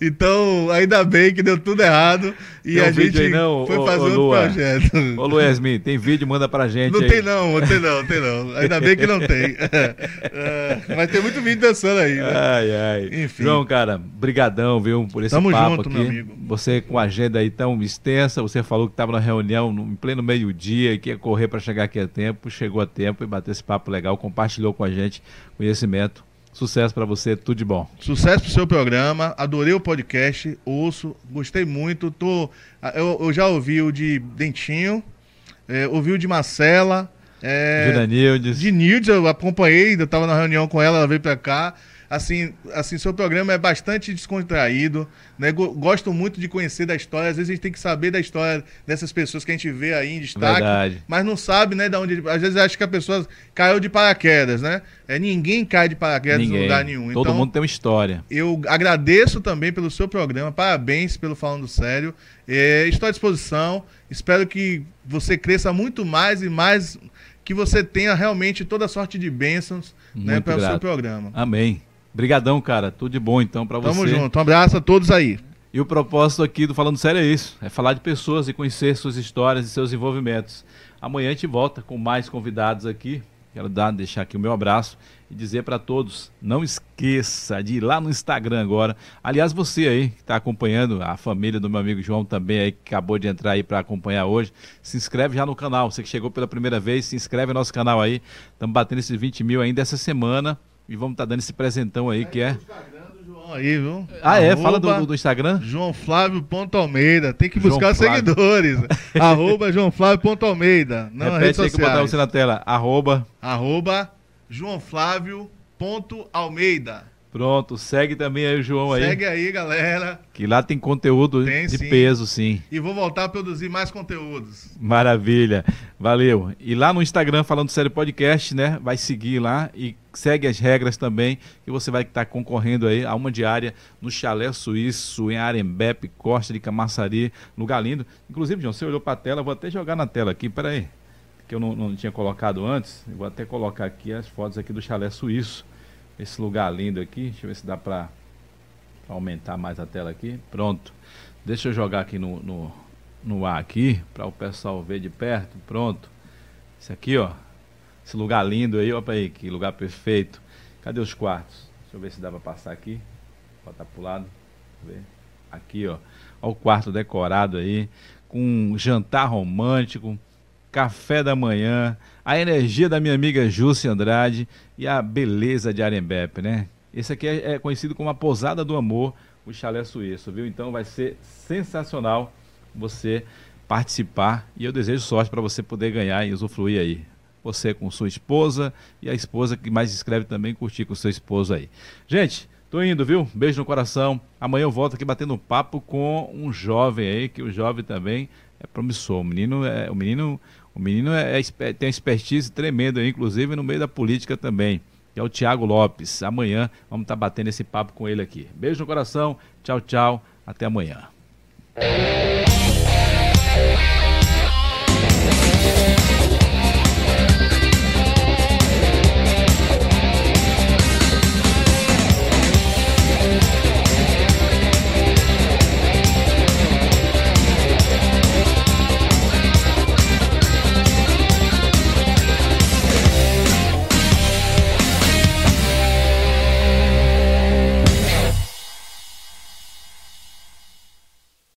[SPEAKER 2] Então, ainda bem que deu tudo errado e a um gente aí, não, foi fazer outro projeto.
[SPEAKER 1] Ô Luesmin, tem vídeo, manda pra gente.
[SPEAKER 2] Não
[SPEAKER 1] aí.
[SPEAKER 2] tem não, não tem não, tem não. Ainda bem que não tem. [LAUGHS] É, mas tem muito vídeo dançando aí. Né?
[SPEAKER 1] Ai, ai. Enfim. João, cara, brigadão, viu, por esse Tamo papo junto, aqui. Meu amigo. Você com a agenda aí tão extensa, você falou que estava na reunião no, em pleno meio-dia e que ia correr para chegar aqui a tempo, chegou a tempo e bateu esse papo legal, compartilhou com a gente conhecimento. Sucesso para você, tudo de bom.
[SPEAKER 2] Sucesso pro seu programa, adorei o podcast, ouço, gostei muito. Tô, eu, eu já ouvi o de Dentinho, é, ouvi o de Marcela. É,
[SPEAKER 1] de Nildes.
[SPEAKER 2] De Nildes, eu acompanhei, eu estava na reunião com ela, ela veio para cá assim, assim, seu programa é bastante descontraído, né? Gosto muito de conhecer da história. Às vezes a gente tem que saber da história dessas pessoas que a gente vê aí em destaque, Verdade. mas não sabe, né, da onde. Às vezes acha que a pessoa caiu de paraquedas, né? É ninguém cai de paraquedas ninguém. em lugar nenhum.
[SPEAKER 1] Todo
[SPEAKER 2] então,
[SPEAKER 1] mundo tem uma história.
[SPEAKER 2] Eu agradeço também pelo seu programa. Parabéns pelo falando sério. É, estou à disposição. Espero que você cresça muito mais e mais que você tenha realmente toda sorte de bênçãos né, para o seu programa.
[SPEAKER 1] Amém. Obrigadão, cara. Tudo de bom então para você.
[SPEAKER 2] Tamo junto. Um abraço a todos aí.
[SPEAKER 1] E o propósito aqui do Falando Sério é isso: é falar de pessoas e conhecer suas histórias e seus envolvimentos. Amanhã a gente volta com mais convidados aqui. Quero dar, deixar aqui o meu abraço e dizer para todos: não esqueça de ir lá no Instagram agora. Aliás, você aí que está acompanhando, a família do meu amigo João também aí que acabou de entrar aí para acompanhar hoje, se inscreve já no canal. Você que chegou pela primeira vez, se inscreve no nosso canal aí. Estamos batendo esses 20 mil ainda essa semana. E vamos estar tá dando esse presentão aí que é.
[SPEAKER 2] Aí, viu?
[SPEAKER 1] Ah, é? Fala do, do, Instagram.
[SPEAKER 2] João Flávio Almeida. Tem que buscar seguidores. [LAUGHS] arroba João Flávio Almeida.
[SPEAKER 1] Não, Repete aí que eu botar você na tela. Arroba.
[SPEAKER 2] Arroba João Flávio Almeida.
[SPEAKER 1] Pronto, segue também aí o João aí.
[SPEAKER 2] Segue aí, galera.
[SPEAKER 1] Que lá tem conteúdo tem, de sim. peso, sim.
[SPEAKER 2] E vou voltar a produzir mais conteúdos.
[SPEAKER 1] Maravilha. Valeu. E lá no Instagram, falando sério podcast, né? Vai seguir lá e segue as regras também, que você vai estar concorrendo aí a uma diária no Chalé Suíço, em Arembepe, Costa de Camaçari, lugar lindo. Inclusive, João, você olhou para a tela, vou até jogar na tela aqui, peraí, que eu não, não tinha colocado antes. Vou até colocar aqui as fotos aqui do Chalé Suíço esse lugar lindo aqui. Deixa eu ver se dá para aumentar mais a tela aqui. Pronto. Deixa eu jogar aqui no, no, no ar aqui, para o pessoal ver de perto. Pronto. Esse aqui, ó. Esse lugar lindo aí, olha aí, que lugar perfeito. Cadê os quartos? Deixa eu ver se dá para passar aqui. Botar pro lado. Ver. Aqui, ó. Olha o quarto decorado aí, com jantar romântico, café da manhã, a energia da minha amiga Júcia Andrade e a beleza de Arembepe, né? Esse aqui é, é conhecido como a Posada do Amor, o chalé suíço, viu? Então vai ser sensacional você participar e eu desejo sorte para você poder ganhar e usufruir aí. Você com sua esposa e a esposa que mais escreve também curtir com seu esposo aí. Gente, tô indo, viu? Beijo no coração. Amanhã eu volto aqui batendo papo com um jovem aí, que o jovem também é promissor. O menino é, o menino, o menino é, é, tem uma expertise tremenda, inclusive no meio da política também. Que é o Tiago Lopes. Amanhã vamos estar tá batendo esse papo com ele aqui. Beijo no coração. Tchau, tchau. Até amanhã.